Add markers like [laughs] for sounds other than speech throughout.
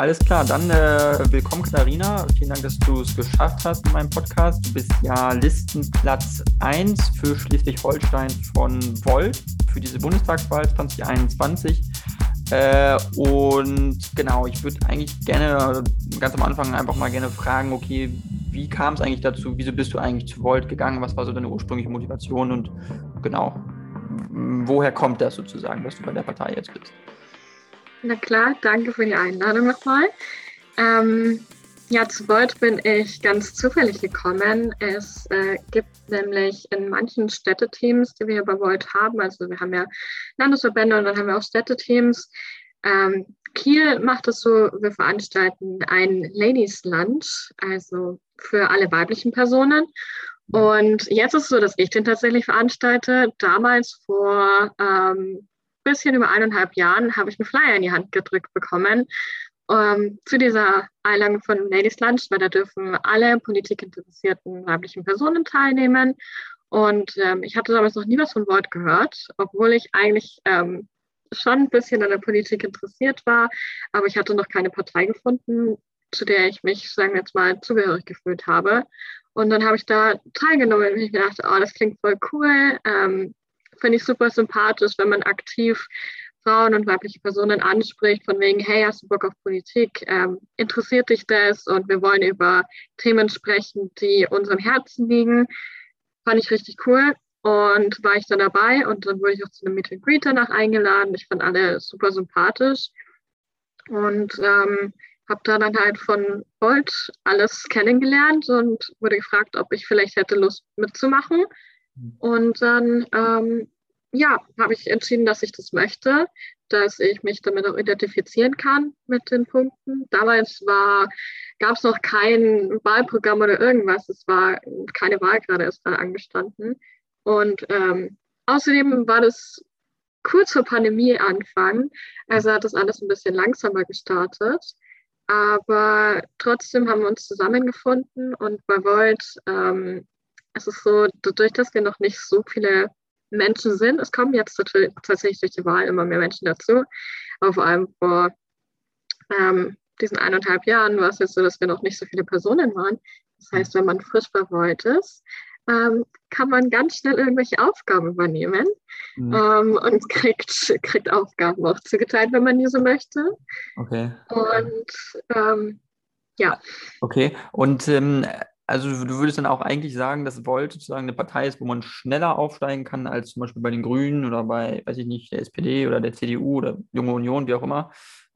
Alles klar, dann äh, willkommen Katharina. Vielen Dank, dass du es geschafft hast in meinem Podcast. Du bist ja Listenplatz 1 für Schleswig-Holstein von Volt für diese Bundestagswahl 2021. Äh, und genau, ich würde eigentlich gerne ganz am Anfang einfach mal gerne fragen, okay, wie kam es eigentlich dazu? Wieso bist du eigentlich zu Volt gegangen? Was war so deine ursprüngliche Motivation? Und genau, woher kommt das sozusagen, dass du bei der Partei jetzt bist? Na klar, danke für die Einladung nochmal. Ähm, ja, zu Volt bin ich ganz zufällig gekommen. Es äh, gibt nämlich in manchen Städteteams, die wir bei Volt haben, also wir haben ja Landesverbände und dann haben wir auch Städteteams. Ähm, Kiel macht es so, wir veranstalten ein Ladies Lunch, also für alle weiblichen Personen. Und jetzt ist es so, dass ich den tatsächlich veranstalte. Damals vor ähm, bisschen über eineinhalb Jahren habe ich einen Flyer in die Hand gedrückt bekommen ähm, zu dieser Einladung von Ladies Lunch, weil da dürfen alle politikinteressierten weiblichen Personen teilnehmen. Und ähm, ich hatte damals noch nie was von Wort gehört, obwohl ich eigentlich ähm, schon ein bisschen an der Politik interessiert war, aber ich hatte noch keine Partei gefunden, zu der ich mich, sagen wir jetzt mal, zugehörig gefühlt habe. Und dann habe ich da teilgenommen und ich gedacht, oh, das klingt voll cool. Ähm, finde ich super sympathisch, wenn man aktiv Frauen und weibliche Personen anspricht, von wegen, hey, hast du Bock auf Politik? Ähm, interessiert dich das? Und wir wollen über Themen sprechen, die uns am Herzen liegen. Fand ich richtig cool. Und war ich dann dabei und dann wurde ich auch zu einem Meet Greet danach eingeladen. Ich fand alle super sympathisch und ähm, habe da dann halt von Bolt alles kennengelernt und wurde gefragt, ob ich vielleicht hätte Lust mitzumachen. Und dann, ähm, ja, habe ich entschieden, dass ich das möchte, dass ich mich damit auch identifizieren kann mit den Punkten. Damals gab es noch kein Wahlprogramm oder irgendwas. Es war keine Wahl gerade erst mal angestanden. Und ähm, außerdem war das kurz vor Pandemieanfang. Also hat das alles ein bisschen langsamer gestartet. Aber trotzdem haben wir uns zusammengefunden und bei Volt ähm, es ist so, dadurch, dass wir noch nicht so viele Menschen sind, es kommen jetzt tatsächlich durch die Wahl immer mehr Menschen dazu, aber vor allem vor ähm, diesen eineinhalb Jahren war es jetzt so, dass wir noch nicht so viele Personen waren. Das heißt, wenn man frisch verwollt ist, ähm, kann man ganz schnell irgendwelche Aufgaben übernehmen mhm. ähm, und kriegt, kriegt Aufgaben auch zugeteilt, wenn man die so möchte. Okay. Und ähm, ja. Okay, und ähm, also du würdest dann auch eigentlich sagen, dass Volt sozusagen eine Partei ist, wo man schneller aufsteigen kann als zum Beispiel bei den Grünen oder bei, weiß ich nicht, der SPD oder der CDU oder Junge Union, wie auch immer.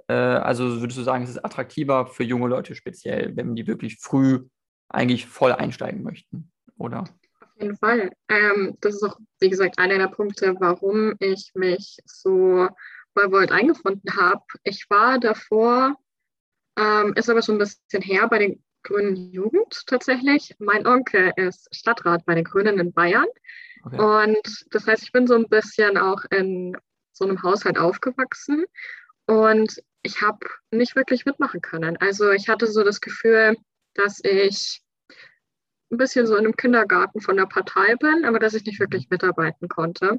Äh, also würdest du sagen, es ist attraktiver für junge Leute speziell, wenn die wirklich früh eigentlich voll einsteigen möchten, oder? Auf jeden Fall. Ähm, das ist auch, wie gesagt, einer der Punkte, warum ich mich so bei Volt eingefunden habe. Ich war davor, ähm, ist aber schon ein bisschen her, bei den Grünen Jugend tatsächlich. Mein Onkel ist Stadtrat bei den Grünen in Bayern. Okay. Und das heißt, ich bin so ein bisschen auch in so einem Haushalt aufgewachsen und ich habe nicht wirklich mitmachen können. Also ich hatte so das Gefühl, dass ich ein bisschen so in einem Kindergarten von der Partei bin, aber dass ich nicht wirklich mitarbeiten konnte.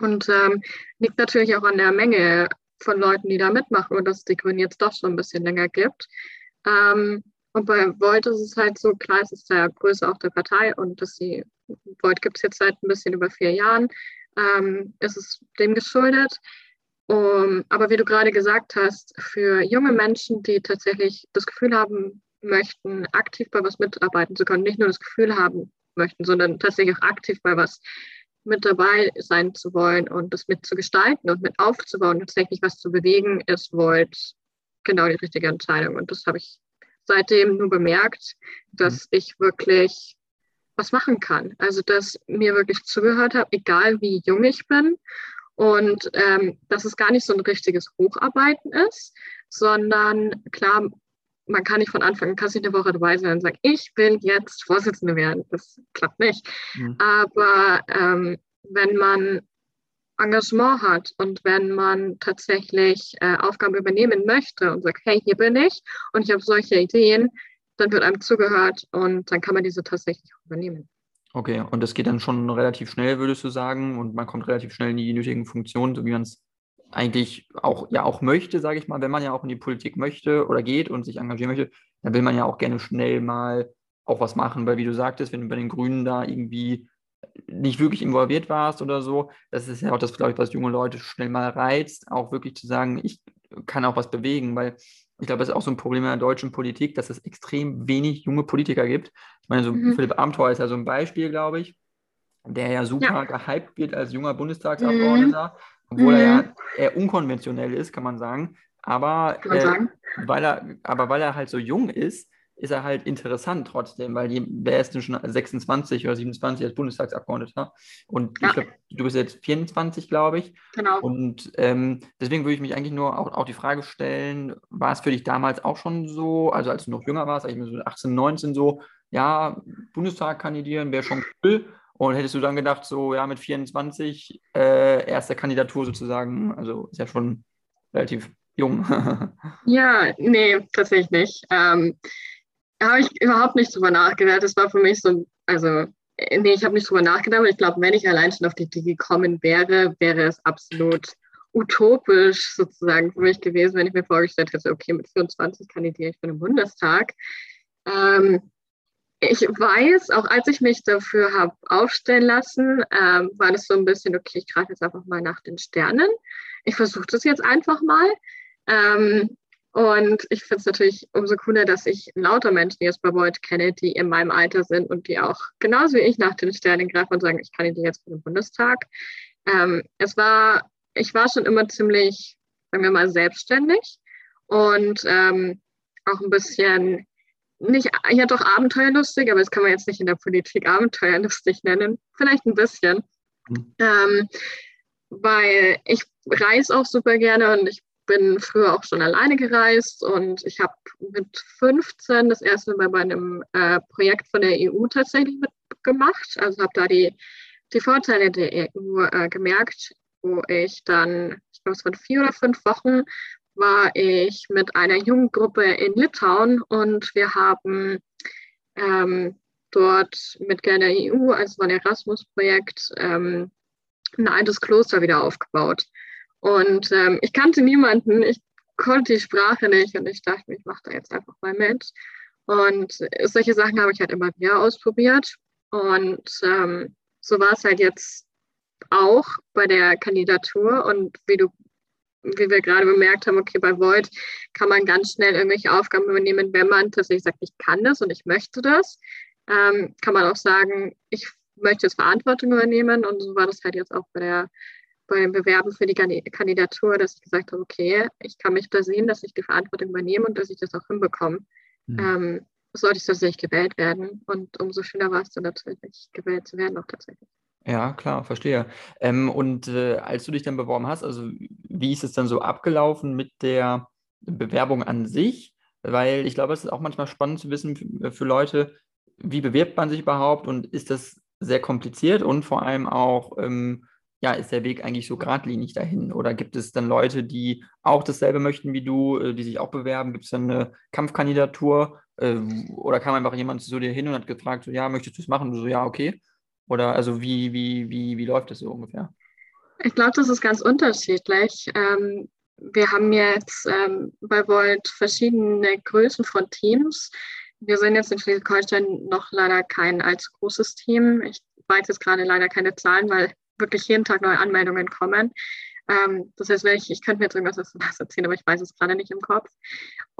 Und ähm, liegt natürlich auch an der Menge von Leuten, die da mitmachen und dass es die Grünen jetzt doch schon ein bisschen länger gibt. Ähm, und bei Volt ist es halt so, klar, es ist der Größe auch der Partei und dass sie, Volt gibt es jetzt seit ein bisschen über vier Jahren, ähm, ist es dem geschuldet. Um, aber wie du gerade gesagt hast, für junge Menschen, die tatsächlich das Gefühl haben möchten, aktiv bei was mitarbeiten zu können, nicht nur das Gefühl haben möchten, sondern tatsächlich auch aktiv bei was mit dabei sein zu wollen und das mitzugestalten und mit aufzubauen, tatsächlich was zu bewegen, ist Volt genau die richtige Entscheidung. Und das habe ich seitdem nur bemerkt, dass mhm. ich wirklich was machen kann. Also, dass mir wirklich zugehört habe, egal wie jung ich bin. Und ähm, dass es gar nicht so ein richtiges Hocharbeiten ist, sondern klar, man kann nicht von Anfang an, kann nicht eine Woche dabei sein und sagen, ich will jetzt Vorsitzende werden. Das klappt nicht. Mhm. Aber ähm, wenn man Engagement hat und wenn man tatsächlich äh, Aufgaben übernehmen möchte und sagt, hey, hier bin ich und ich habe solche Ideen, dann wird einem zugehört und dann kann man diese tatsächlich übernehmen. Okay, und das geht dann schon relativ schnell, würdest du sagen, und man kommt relativ schnell in die nötigen Funktionen, so wie man es eigentlich auch ja auch möchte, sage ich mal, wenn man ja auch in die Politik möchte oder geht und sich engagieren möchte, dann will man ja auch gerne schnell mal auch was machen, weil wie du sagtest, wenn du bei den Grünen da irgendwie nicht wirklich involviert warst oder so, das ist ja auch das, glaube ich, was junge Leute schnell mal reizt, auch wirklich zu sagen, ich kann auch was bewegen, weil ich glaube, das ist auch so ein Problem in der deutschen Politik, dass es extrem wenig junge Politiker gibt. Ich meine, so mhm. Philipp Amthor ist ja so ein Beispiel, glaube ich, der ja super ja. gehypt wird als junger Bundestagsabgeordneter, mhm. obwohl mhm. er ja eher unkonventionell ist, kann man sagen. Aber, man äh, sagen. Weil er, aber weil er halt so jung ist, ist er halt interessant trotzdem, weil die, wer ist denn schon 26 oder 27 als Bundestagsabgeordneter? Und ja. ich glaube, du bist jetzt 24, glaube ich. Genau. Und ähm, deswegen würde ich mich eigentlich nur auch, auch die Frage stellen, war es für dich damals auch schon so, also als du noch jünger warst, ich so 18, 19 so, ja, Bundestag kandidieren wäre schon cool. Und hättest du dann gedacht, so, ja, mit 24, äh, erste Kandidatur sozusagen, also ist ja schon relativ jung. [laughs] ja, nee, tatsächlich nicht. Ähm, habe ich überhaupt nicht drüber nachgedacht. Das war für mich so, also, nee, ich habe nicht drüber nachgedacht, aber ich glaube, wenn ich allein schon auf die Idee gekommen wäre, wäre es absolut utopisch sozusagen für mich gewesen, wenn ich mir vorgestellt hätte, okay, mit 24 kandidiere ich für den Bundestag. Ähm, ich weiß, auch als ich mich dafür habe aufstellen lassen, ähm, war das so ein bisschen, okay, ich greife jetzt einfach mal nach den Sternen. Ich versuche das jetzt einfach mal. Ähm, und ich finde es natürlich umso cooler, dass ich lauter Menschen jetzt bei Void kenne, die in meinem Alter sind und die auch genauso wie ich nach den Sternen greifen und sagen, ich kann die jetzt für den Bundestag. Ähm, es war, ich war schon immer ziemlich, sagen wir mal, selbstständig und ähm, auch ein bisschen nicht, ja doch abenteuerlustig, aber das kann man jetzt nicht in der Politik abenteuerlustig nennen. Vielleicht ein bisschen. Mhm. Ähm, weil ich reise auch super gerne und ich bin früher auch schon alleine gereist und ich habe mit 15 das erste Mal bei einem äh, Projekt von der EU tatsächlich mitgemacht. Also habe da die, die Vorteile der EU äh, gemerkt, wo ich dann, ich glaube, es waren vier oder fünf Wochen, war ich mit einer Jugendgruppe in Litauen und wir haben ähm, dort mit der EU, also ein Erasmus-Projekt, ähm, ein altes Kloster wieder aufgebaut. Und ähm, ich kannte niemanden, ich konnte die Sprache nicht und ich dachte ich mache da jetzt einfach mal mit. Und solche Sachen habe ich halt immer wieder ausprobiert. Und ähm, so war es halt jetzt auch bei der Kandidatur. Und wie du, wie wir gerade bemerkt haben, okay, bei Void kann man ganz schnell irgendwelche Aufgaben übernehmen, wenn man tatsächlich sagt, ich kann das und ich möchte das. Ähm, kann man auch sagen, ich möchte jetzt Verantwortung übernehmen. Und so war das halt jetzt auch bei der beim Bewerben für die Kandidatur, dass ich gesagt habe, okay, ich kann mich da sehen, dass ich die Verantwortung übernehme und dass ich das auch hinbekomme. Mhm. Ähm, sollte ich tatsächlich gewählt werden. Und umso schöner war es dann natürlich, gewählt zu werden auch tatsächlich. Ja, klar, verstehe. Ähm, und äh, als du dich dann beworben hast, also wie ist es dann so abgelaufen mit der Bewerbung an sich? Weil ich glaube, es ist auch manchmal spannend zu wissen für, für Leute, wie bewirbt man sich überhaupt und ist das sehr kompliziert und vor allem auch, ähm, ja, ist der Weg eigentlich so geradlinig dahin? Oder gibt es dann Leute, die auch dasselbe möchten wie du, äh, die sich auch bewerben? Gibt es dann eine Kampfkandidatur? Äh, oder kam einfach jemand zu dir hin und hat gefragt, so, ja, möchtest du es machen? Du so, ja, okay. Oder also wie, wie, wie, wie läuft das so ungefähr? Ich glaube, das ist ganz unterschiedlich. Ähm, wir haben jetzt ähm, bei Volt verschiedene Größen von Teams. Wir sind jetzt in Schleswig-Holstein noch leider kein allzu großes Team. Ich weiß jetzt gerade leider keine Zahlen, weil wirklich jeden Tag neue Anmeldungen kommen. Ähm, das heißt, ich, ich könnte mir jetzt irgendwas aus was erzählen, aber ich weiß es gerade nicht im Kopf.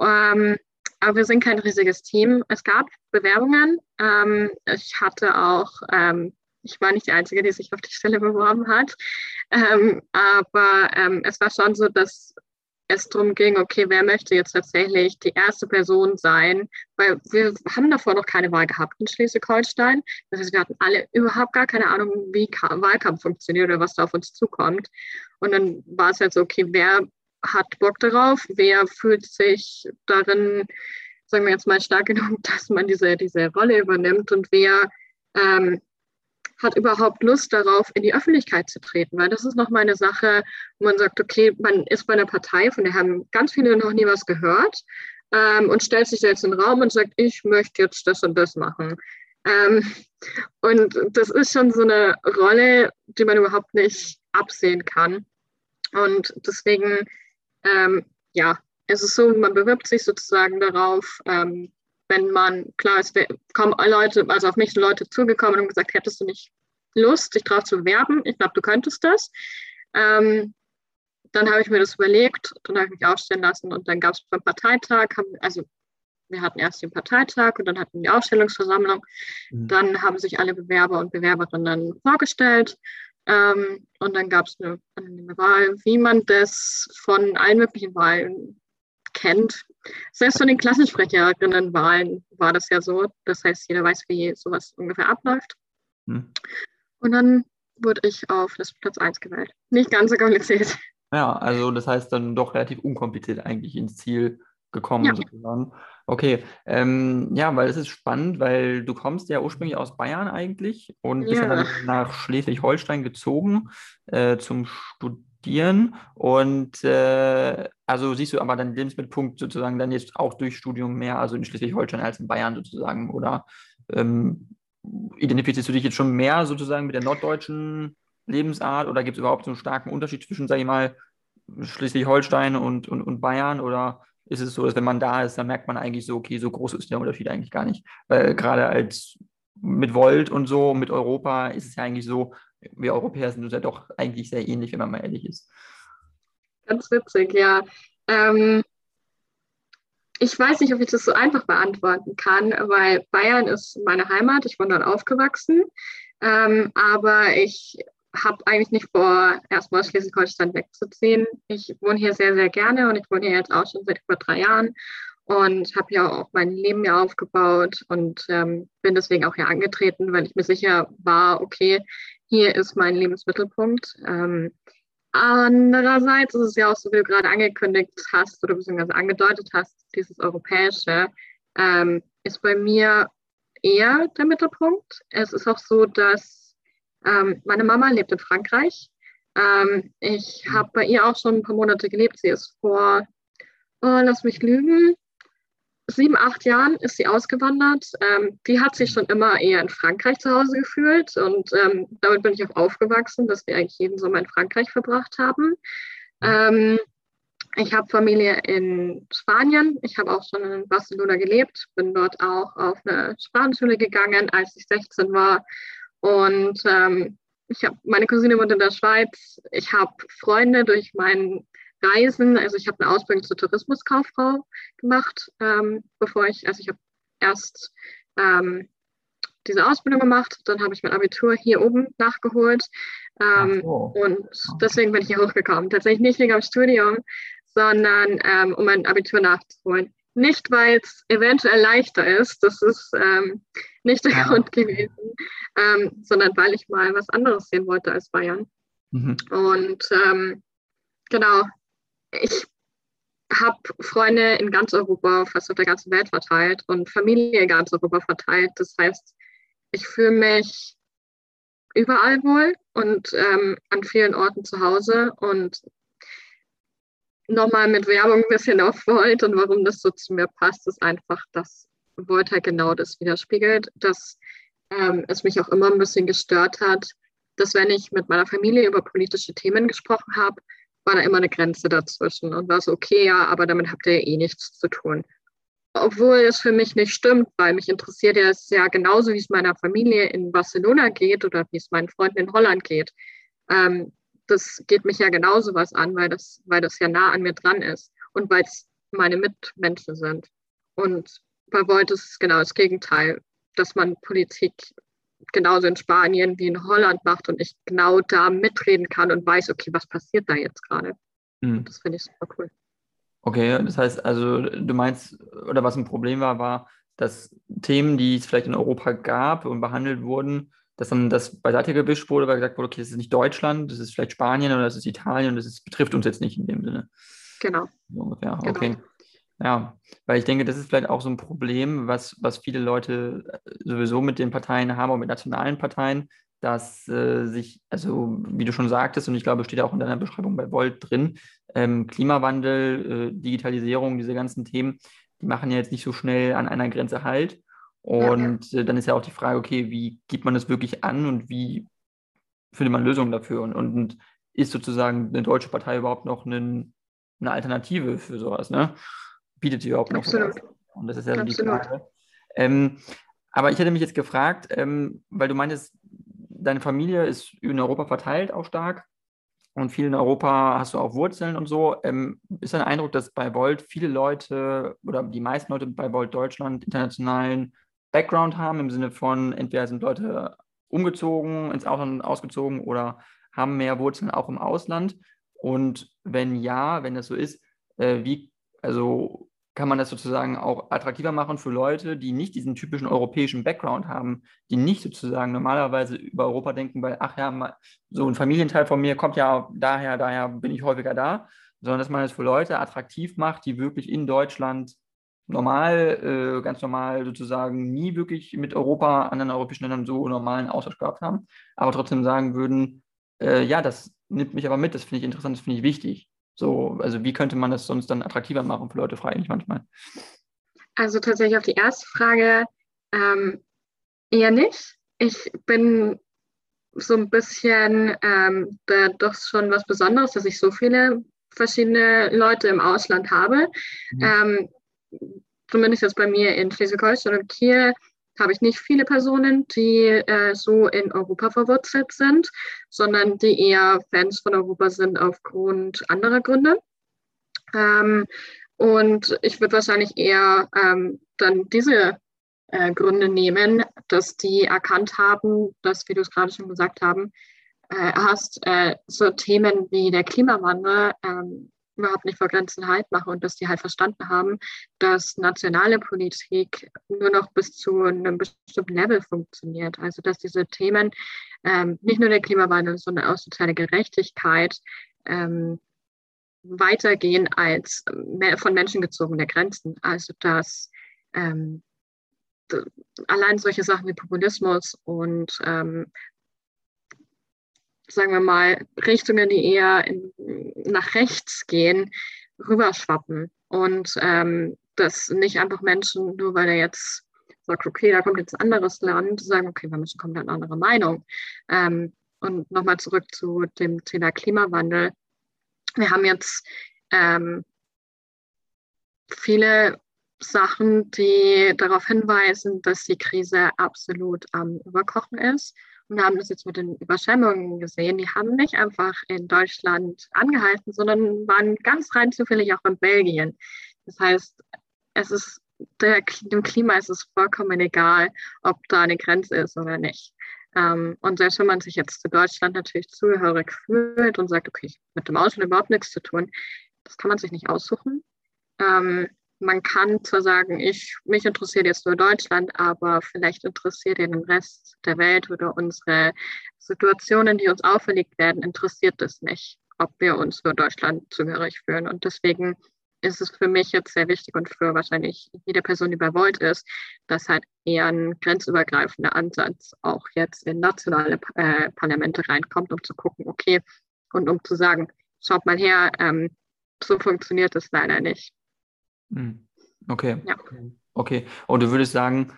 Ähm, aber wir sind kein riesiges Team. Es gab Bewerbungen. Ähm, ich hatte auch, ähm, ich war nicht die Einzige, die sich auf die Stelle beworben hat. Ähm, aber ähm, es war schon so, dass es darum ging, okay, wer möchte jetzt tatsächlich die erste Person sein, weil wir haben davor noch keine Wahl gehabt in Schleswig-Holstein. Das heißt, wir hatten alle überhaupt gar keine Ahnung, wie Wahlkampf funktioniert oder was da auf uns zukommt. Und dann war es halt so, okay, wer hat Bock darauf, wer fühlt sich darin, sagen wir jetzt mal, stark [laughs] genug, dass man diese, diese Rolle übernimmt und wer ähm, hat überhaupt Lust darauf, in die Öffentlichkeit zu treten? Weil das ist nochmal eine Sache, wo man sagt, okay, man ist bei einer Partei, von der haben ganz viele noch nie was gehört ähm, und stellt sich jetzt in den Raum und sagt, ich möchte jetzt das und das machen. Ähm, und das ist schon so eine Rolle, die man überhaupt nicht absehen kann. Und deswegen, ähm, ja, es ist so, man bewirbt sich sozusagen darauf, ähm, wenn man, klar, es kommen Leute, also auf mich sind Leute zugekommen und gesagt, hättest du nicht Lust, dich darauf zu bewerben? Ich glaube, du könntest das. Ähm, dann habe ich mir das überlegt, dann habe ich mich aufstellen lassen und dann gab es beim Parteitag, haben, also wir hatten erst den Parteitag und dann hatten wir die Ausstellungsversammlung. Mhm. Dann haben sich alle Bewerber und Bewerberinnen vorgestellt ähm, und dann gab es eine anonyme Wahl, wie man das von allen möglichen Wahlen kennt. Selbst von den Klassensprecherinnenwahlen war das ja so. Das heißt, jeder weiß, wie sowas ungefähr abläuft. Mhm. Und dann wurde ich auf das Platz 1 gewählt. Nicht ganz so kompliziert. Ja, also das heißt dann doch relativ unkompliziert eigentlich ins Ziel gekommen ja. sozusagen. Okay, ähm, ja, weil es ist spannend, weil du kommst ja ursprünglich aus Bayern eigentlich und bist ja. dann nach Schleswig-Holstein gezogen äh, zum Studieren und äh, also siehst du aber deinen Lebensmittelpunkt sozusagen dann jetzt auch durch Studium mehr, also in Schleswig-Holstein als in Bayern sozusagen oder ähm, identifizierst du dich jetzt schon mehr sozusagen mit der norddeutschen Lebensart oder gibt es überhaupt so einen starken Unterschied zwischen, sage ich mal, Schleswig-Holstein und, und, und Bayern oder ist es so, dass wenn man da ist, dann merkt man eigentlich so, okay, so groß ist der Unterschied eigentlich gar nicht. Weil gerade als mit Volt und so, mit Europa ist es ja eigentlich so, wir Europäer sind uns ja doch eigentlich sehr ähnlich, wenn man mal ehrlich ist. Ganz witzig, ja. Ähm, ich weiß nicht, ob ich das so einfach beantworten kann, weil Bayern ist meine Heimat, ich bin dort aufgewachsen. Ähm, aber ich habe eigentlich nicht vor, erstmal aus Schleswig-Holstein wegzuziehen. Ich wohne hier sehr, sehr gerne und ich wohne hier jetzt auch schon seit über drei Jahren und habe ja auch mein Leben hier aufgebaut und ähm, bin deswegen auch hier angetreten, weil ich mir sicher war, okay, hier ist mein Lebensmittelpunkt. Ähm, andererseits ist es ja auch so, wie du gerade angekündigt hast oder beziehungsweise angedeutet hast, dieses Europäische ähm, ist bei mir eher der Mittelpunkt. Es ist auch so, dass ähm, meine Mama lebt in Frankreich. Ähm, ich habe bei ihr auch schon ein paar Monate gelebt. Sie ist vor, oh, lass mich lügen, sieben, acht Jahren ist sie ausgewandert. Ähm, die hat sich schon immer eher in Frankreich zu Hause gefühlt und ähm, damit bin ich auch aufgewachsen, dass wir eigentlich jeden Sommer in Frankreich verbracht haben. Ähm, ich habe Familie in Spanien. Ich habe auch schon in Barcelona gelebt, bin dort auch auf eine Sprachenschule gegangen, als ich 16 war und ähm, ich habe meine Cousine wohnt in der Schweiz. Ich habe Freunde durch mein Reisen. Also ich habe eine Ausbildung zur Tourismuskauffrau gemacht, ähm, bevor ich, also ich habe erst ähm, diese Ausbildung gemacht, dann habe ich mein Abitur hier oben nachgeholt. Ähm, so. Und deswegen bin ich hier hochgekommen. Tatsächlich nicht wegen dem Studium, sondern ähm, um mein Abitur nachzuholen. Nicht, weil es eventuell leichter ist, das ist ähm, nicht der ja. Grund gewesen, ähm, sondern weil ich mal was anderes sehen wollte als Bayern. Mhm. Und genau, ich habe Freunde in ganz Europa, fast auf der ganzen Welt verteilt und Familie in ganz Europa verteilt. Das heißt, ich fühle mich überall wohl und ähm, an vielen Orten zu Hause und nochmal mit Werbung ein bisschen auf Volt und warum das so zu mir passt, ist einfach, dass Volt halt genau das widerspiegelt, dass ähm, es mich auch immer ein bisschen gestört hat, dass wenn ich mit meiner Familie über politische Themen gesprochen habe, war da immer eine Grenze dazwischen und war so, okay, ja, aber damit habt ihr eh nichts zu tun. Obwohl es für mich nicht stimmt, weil mich interessiert ja es ja genauso, wie es meiner Familie in Barcelona geht oder wie es meinen Freunden in Holland geht. Ähm, das geht mich ja genauso was an, weil das, weil das ja nah an mir dran ist und weil es meine Mitmenschen sind. Und bei Volt ist es genau das Gegenteil, dass man Politik genauso in Spanien wie in Holland macht und ich genau da mitreden kann und weiß, okay, was passiert da jetzt gerade. Mhm. Das finde ich super cool. Okay, das heißt also, du meinst, oder was ein Problem war, war, dass Themen, die es vielleicht in Europa gab und behandelt wurden, dass dann das beiseite gewischt wurde, weil gesagt wurde, okay, das ist nicht Deutschland, das ist vielleicht Spanien oder das ist Italien und das ist, betrifft uns jetzt nicht in dem Sinne. Genau. So ungefähr, genau. okay. Ja, weil ich denke, das ist vielleicht auch so ein Problem, was, was viele Leute äh, sowieso mit den Parteien haben, und mit nationalen Parteien, dass äh, sich, also wie du schon sagtest, und ich glaube, steht auch in deiner Beschreibung bei Volt drin, ähm, Klimawandel, äh, Digitalisierung, diese ganzen Themen, die machen ja jetzt nicht so schnell an einer Grenze halt. Und ja, ja. Äh, dann ist ja auch die Frage, okay, wie geht man das wirklich an und wie findet man Lösungen dafür? Und, und, ist sozusagen eine deutsche Partei überhaupt noch einen, eine Alternative für sowas, ne? Bietet sie überhaupt noch Absolut. sowas? Und das ist ja Absolut. die Frage. Ähm, aber ich hätte mich jetzt gefragt, ähm, weil du meintest, deine Familie ist in Europa verteilt auch stark und viel in Europa hast du auch Wurzeln und so. Ähm, ist dein Eindruck, dass bei Volt viele Leute oder die meisten Leute bei Volt Deutschland internationalen Background haben, im Sinne von entweder sind Leute umgezogen, ins Ausland ausgezogen oder haben mehr Wurzeln auch im Ausland? Und wenn ja, wenn das so ist, äh, wie, also kann man das sozusagen auch attraktiver machen für Leute, die nicht diesen typischen europäischen Background haben, die nicht sozusagen normalerweise über Europa denken, weil, ach ja, so ein Familienteil von mir kommt ja daher, daher bin ich häufiger da, sondern dass man es für Leute attraktiv macht, die wirklich in Deutschland normal, äh, ganz normal sozusagen nie wirklich mit Europa, anderen europäischen Ländern so normalen Austausch gehabt haben, aber trotzdem sagen würden, äh, ja, das nimmt mich aber mit, das finde ich interessant, das finde ich wichtig. So, also wie könnte man das sonst dann attraktiver machen für Leute, frage ich manchmal. Also tatsächlich auf die erste Frage ähm, eher nicht. Ich bin so ein bisschen ähm, da doch schon was Besonderes, dass ich so viele verschiedene Leute im Ausland habe. Mhm. Ähm, zumindest jetzt bei mir in Schleswig-Holstein und Kiel habe ich nicht viele Personen, die äh, so in Europa verwurzelt sind, sondern die eher Fans von Europa sind aufgrund anderer Gründe. Ähm, und ich würde wahrscheinlich eher ähm, dann diese äh, Gründe nehmen, dass die erkannt haben, dass, wie du es gerade schon gesagt haben, äh, hast, äh, so Themen wie der Klimawandel ähm, überhaupt nicht vor Grenzen Halt machen und dass die halt verstanden haben, dass nationale Politik nur noch bis zu einem bestimmten Level funktioniert. Also dass diese Themen ähm, nicht nur der Klimawandel, sondern auch soziale Gerechtigkeit ähm, weitergehen als von Menschen gezogene Grenzen. Also dass ähm, allein solche Sachen wie Populismus und ähm, sagen wir mal, Richtungen, die eher in, nach rechts gehen, rüberschwappen. Und ähm, dass nicht einfach Menschen, nur weil er jetzt sagt, okay, da kommt jetzt ein anderes Land, sagen, okay, wir müssen komplett andere Meinung. Ähm, und nochmal zurück zu dem Thema Klimawandel. Wir haben jetzt ähm, viele Sachen, die darauf hinweisen, dass die Krise absolut am Überkochen ist und haben das jetzt mit den Überschwemmungen gesehen. Die haben nicht einfach in Deutschland angehalten, sondern waren ganz rein zufällig auch in Belgien. Das heißt, es ist der, dem Klima ist es vollkommen egal, ob da eine Grenze ist oder nicht. Ähm, und selbst wenn man sich jetzt zu Deutschland natürlich zugehörig fühlt und sagt, okay, mit dem Ausland überhaupt nichts zu tun, das kann man sich nicht aussuchen. Ähm, man kann zwar sagen, ich, mich interessiert jetzt nur Deutschland, aber vielleicht interessiert den Rest der Welt oder unsere Situationen, die uns auferlegt werden, interessiert es nicht, ob wir uns nur Deutschland zugehörig fühlen. Und deswegen ist es für mich jetzt sehr wichtig und für wahrscheinlich jede Person, die bei Volt ist, dass halt eher ein grenzübergreifender Ansatz auch jetzt in nationale äh, Parlamente reinkommt, um zu gucken, okay, und um zu sagen, schaut mal her, ähm, so funktioniert es leider nicht. Hm. Okay. Ja. Okay. Und du würdest sagen,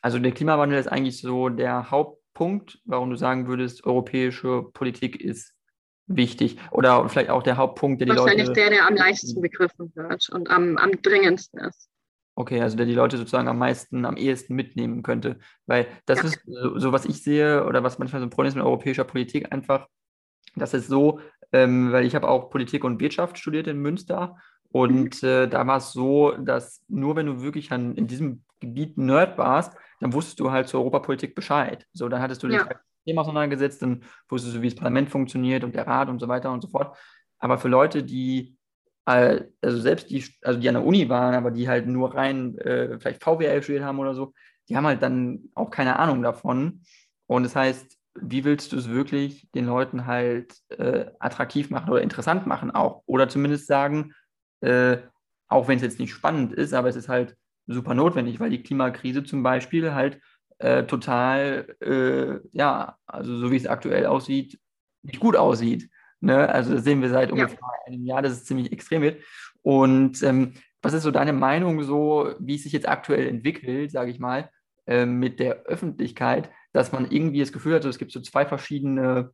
also der Klimawandel ist eigentlich so der Hauptpunkt, warum du sagen würdest, europäische Politik ist wichtig. Oder vielleicht auch der Hauptpunkt, der die Leute. Wahrscheinlich der, der am leichtesten begriffen wird und am, am dringendsten ist. Okay, also der die Leute sozusagen am meisten, am ehesten mitnehmen könnte. Weil das ja. ist so, so, was ich sehe oder was manchmal so ein Problem ist mit europäischer Politik einfach, das ist so, ähm, weil ich habe auch Politik und Wirtschaft studiert in Münster und äh, da war es so, dass nur wenn du wirklich an, in diesem Gebiet Nerd warst, dann wusstest du halt zur Europapolitik Bescheid. So, dann hattest du dich ja. mit dem Thema auseinandergesetzt, dann wusstest du, wie das Parlament funktioniert und der Rat und so weiter und so fort. Aber für Leute, die, also selbst die, also die an der Uni waren, aber die halt nur rein äh, vielleicht VWL studiert haben oder so, die haben halt dann auch keine Ahnung davon. Und das heißt, wie willst du es wirklich den Leuten halt äh, attraktiv machen oder interessant machen auch? Oder zumindest sagen, äh, auch wenn es jetzt nicht spannend ist, aber es ist halt super notwendig, weil die Klimakrise zum Beispiel halt äh, total, äh, ja, also so wie es aktuell aussieht, nicht gut aussieht. Ne? Also das sehen wir seit ungefähr einem Jahr, dass es ziemlich extrem wird. Und ähm, was ist so deine Meinung so, wie es sich jetzt aktuell entwickelt, sage ich mal, äh, mit der Öffentlichkeit, dass man irgendwie das Gefühl hat, so, es gibt so zwei verschiedene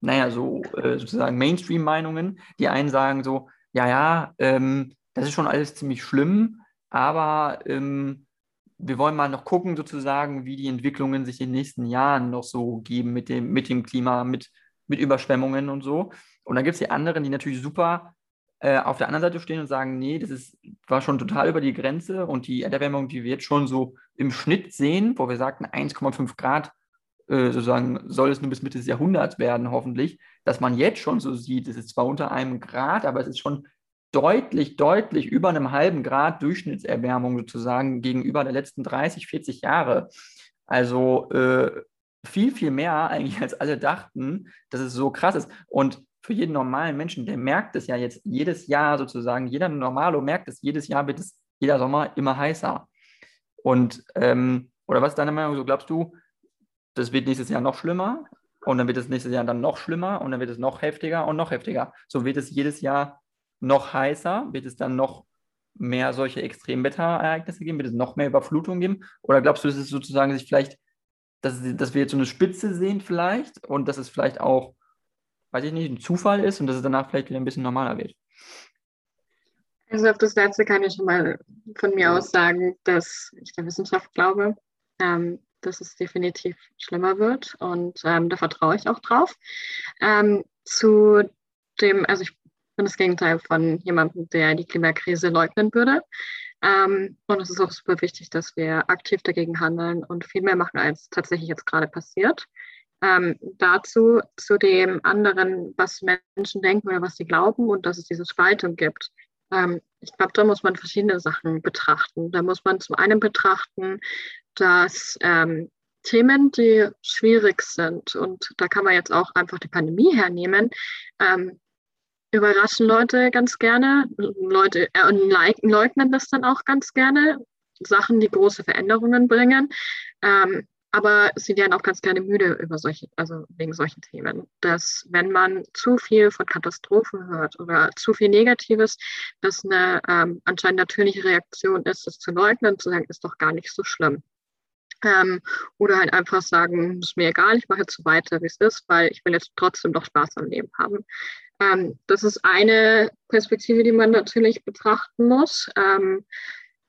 naja, so äh, sozusagen Mainstream-Meinungen. Die einen sagen so, ja, ja, ähm, das ist schon alles ziemlich schlimm, aber ähm, wir wollen mal noch gucken, sozusagen, wie die Entwicklungen sich in den nächsten Jahren noch so geben mit dem, mit dem Klima, mit, mit Überschwemmungen und so. Und dann gibt es die anderen, die natürlich super äh, auf der anderen Seite stehen und sagen, nee, das ist, war schon total über die Grenze und die Erderwärmung, die wir jetzt schon so im Schnitt sehen, wo wir sagten, 1,5 Grad äh, sozusagen soll es nur bis Mitte des Jahrhunderts werden, hoffentlich, dass man jetzt schon so sieht, es ist zwar unter einem Grad, aber es ist schon deutlich, deutlich über einem halben Grad Durchschnittserwärmung sozusagen gegenüber der letzten 30, 40 Jahre. Also äh, viel, viel mehr eigentlich als alle dachten, dass es so krass ist. Und für jeden normalen Menschen, der merkt es ja jetzt jedes Jahr sozusagen, jeder Normalo merkt es, jedes Jahr wird es jeder Sommer immer heißer. Und, ähm, oder was ist deine Meinung? So glaubst du, das wird nächstes Jahr noch schlimmer und dann wird es nächstes Jahr dann noch schlimmer und dann wird es noch heftiger und noch heftiger. So wird es jedes Jahr noch heißer, wird es dann noch mehr solche Extremwetterereignisse geben, wird es noch mehr Überflutungen geben? Oder glaubst du, dass es sozusagen sich vielleicht, dass, dass wir jetzt so eine Spitze sehen vielleicht und dass es vielleicht auch, weiß ich nicht, ein Zufall ist und dass es danach vielleicht wieder ein bisschen normaler wird? Also auf das Letzte kann ich schon mal von mir aus sagen, dass ich der Wissenschaft glaube. Ähm, dass es definitiv schlimmer wird und ähm, da vertraue ich auch drauf. Ähm, zu dem, also ich bin das Gegenteil von jemandem, der die Klimakrise leugnen würde. Ähm, und es ist auch super wichtig, dass wir aktiv dagegen handeln und viel mehr machen, als tatsächlich jetzt gerade passiert. Ähm, dazu, zu dem anderen, was Menschen denken oder was sie glauben und dass es diese Spaltung gibt. Ähm, ich glaube, da muss man verschiedene Sachen betrachten. Da muss man zum einen betrachten, dass ähm, Themen, die schwierig sind, und da kann man jetzt auch einfach die Pandemie hernehmen, ähm, überraschen Leute ganz gerne. Leute äh, leugnen das dann auch ganz gerne. Sachen, die große Veränderungen bringen. Ähm, aber sie werden auch ganz gerne müde über solche, also wegen solchen Themen. Dass wenn man zu viel von Katastrophen hört oder zu viel Negatives, dass eine ähm, anscheinend natürliche Reaktion ist, das zu leugnen, zu sagen, ist doch gar nicht so schlimm. Ähm, oder halt einfach sagen, ist mir egal, ich mache jetzt so weiter, wie es ist, weil ich will jetzt trotzdem noch Spaß am Leben haben. Ähm, das ist eine Perspektive, die man natürlich betrachten muss. Ähm,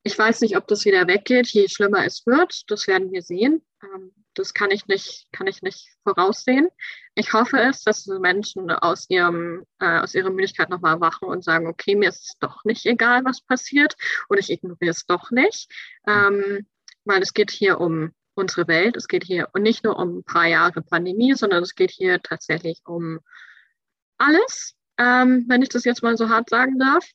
ich weiß nicht, ob das wieder weggeht, je schlimmer es wird. Das werden wir sehen. Ähm, das kann ich nicht, kann ich nicht voraussehen. Ich hoffe es, dass Menschen aus, ihrem, äh, aus ihrer Müdigkeit nochmal erwachen und sagen, okay, mir ist es doch nicht egal, was passiert und ich ignoriere es doch nicht. Ähm, weil es geht hier um unsere Welt, es geht hier nicht nur um ein paar Jahre Pandemie, sondern es geht hier tatsächlich um alles, ähm, wenn ich das jetzt mal so hart sagen darf.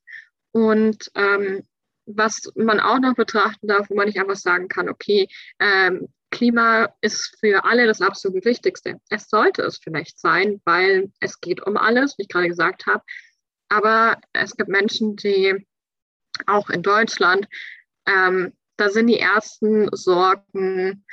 Und ähm, was man auch noch betrachten darf, wo man nicht einfach sagen kann, okay, ähm, Klima ist für alle das absolut Wichtigste. Es sollte es vielleicht sein, weil es geht um alles, wie ich gerade gesagt habe. Aber es gibt Menschen, die auch in Deutschland ähm, da sind die ersten Sorgen,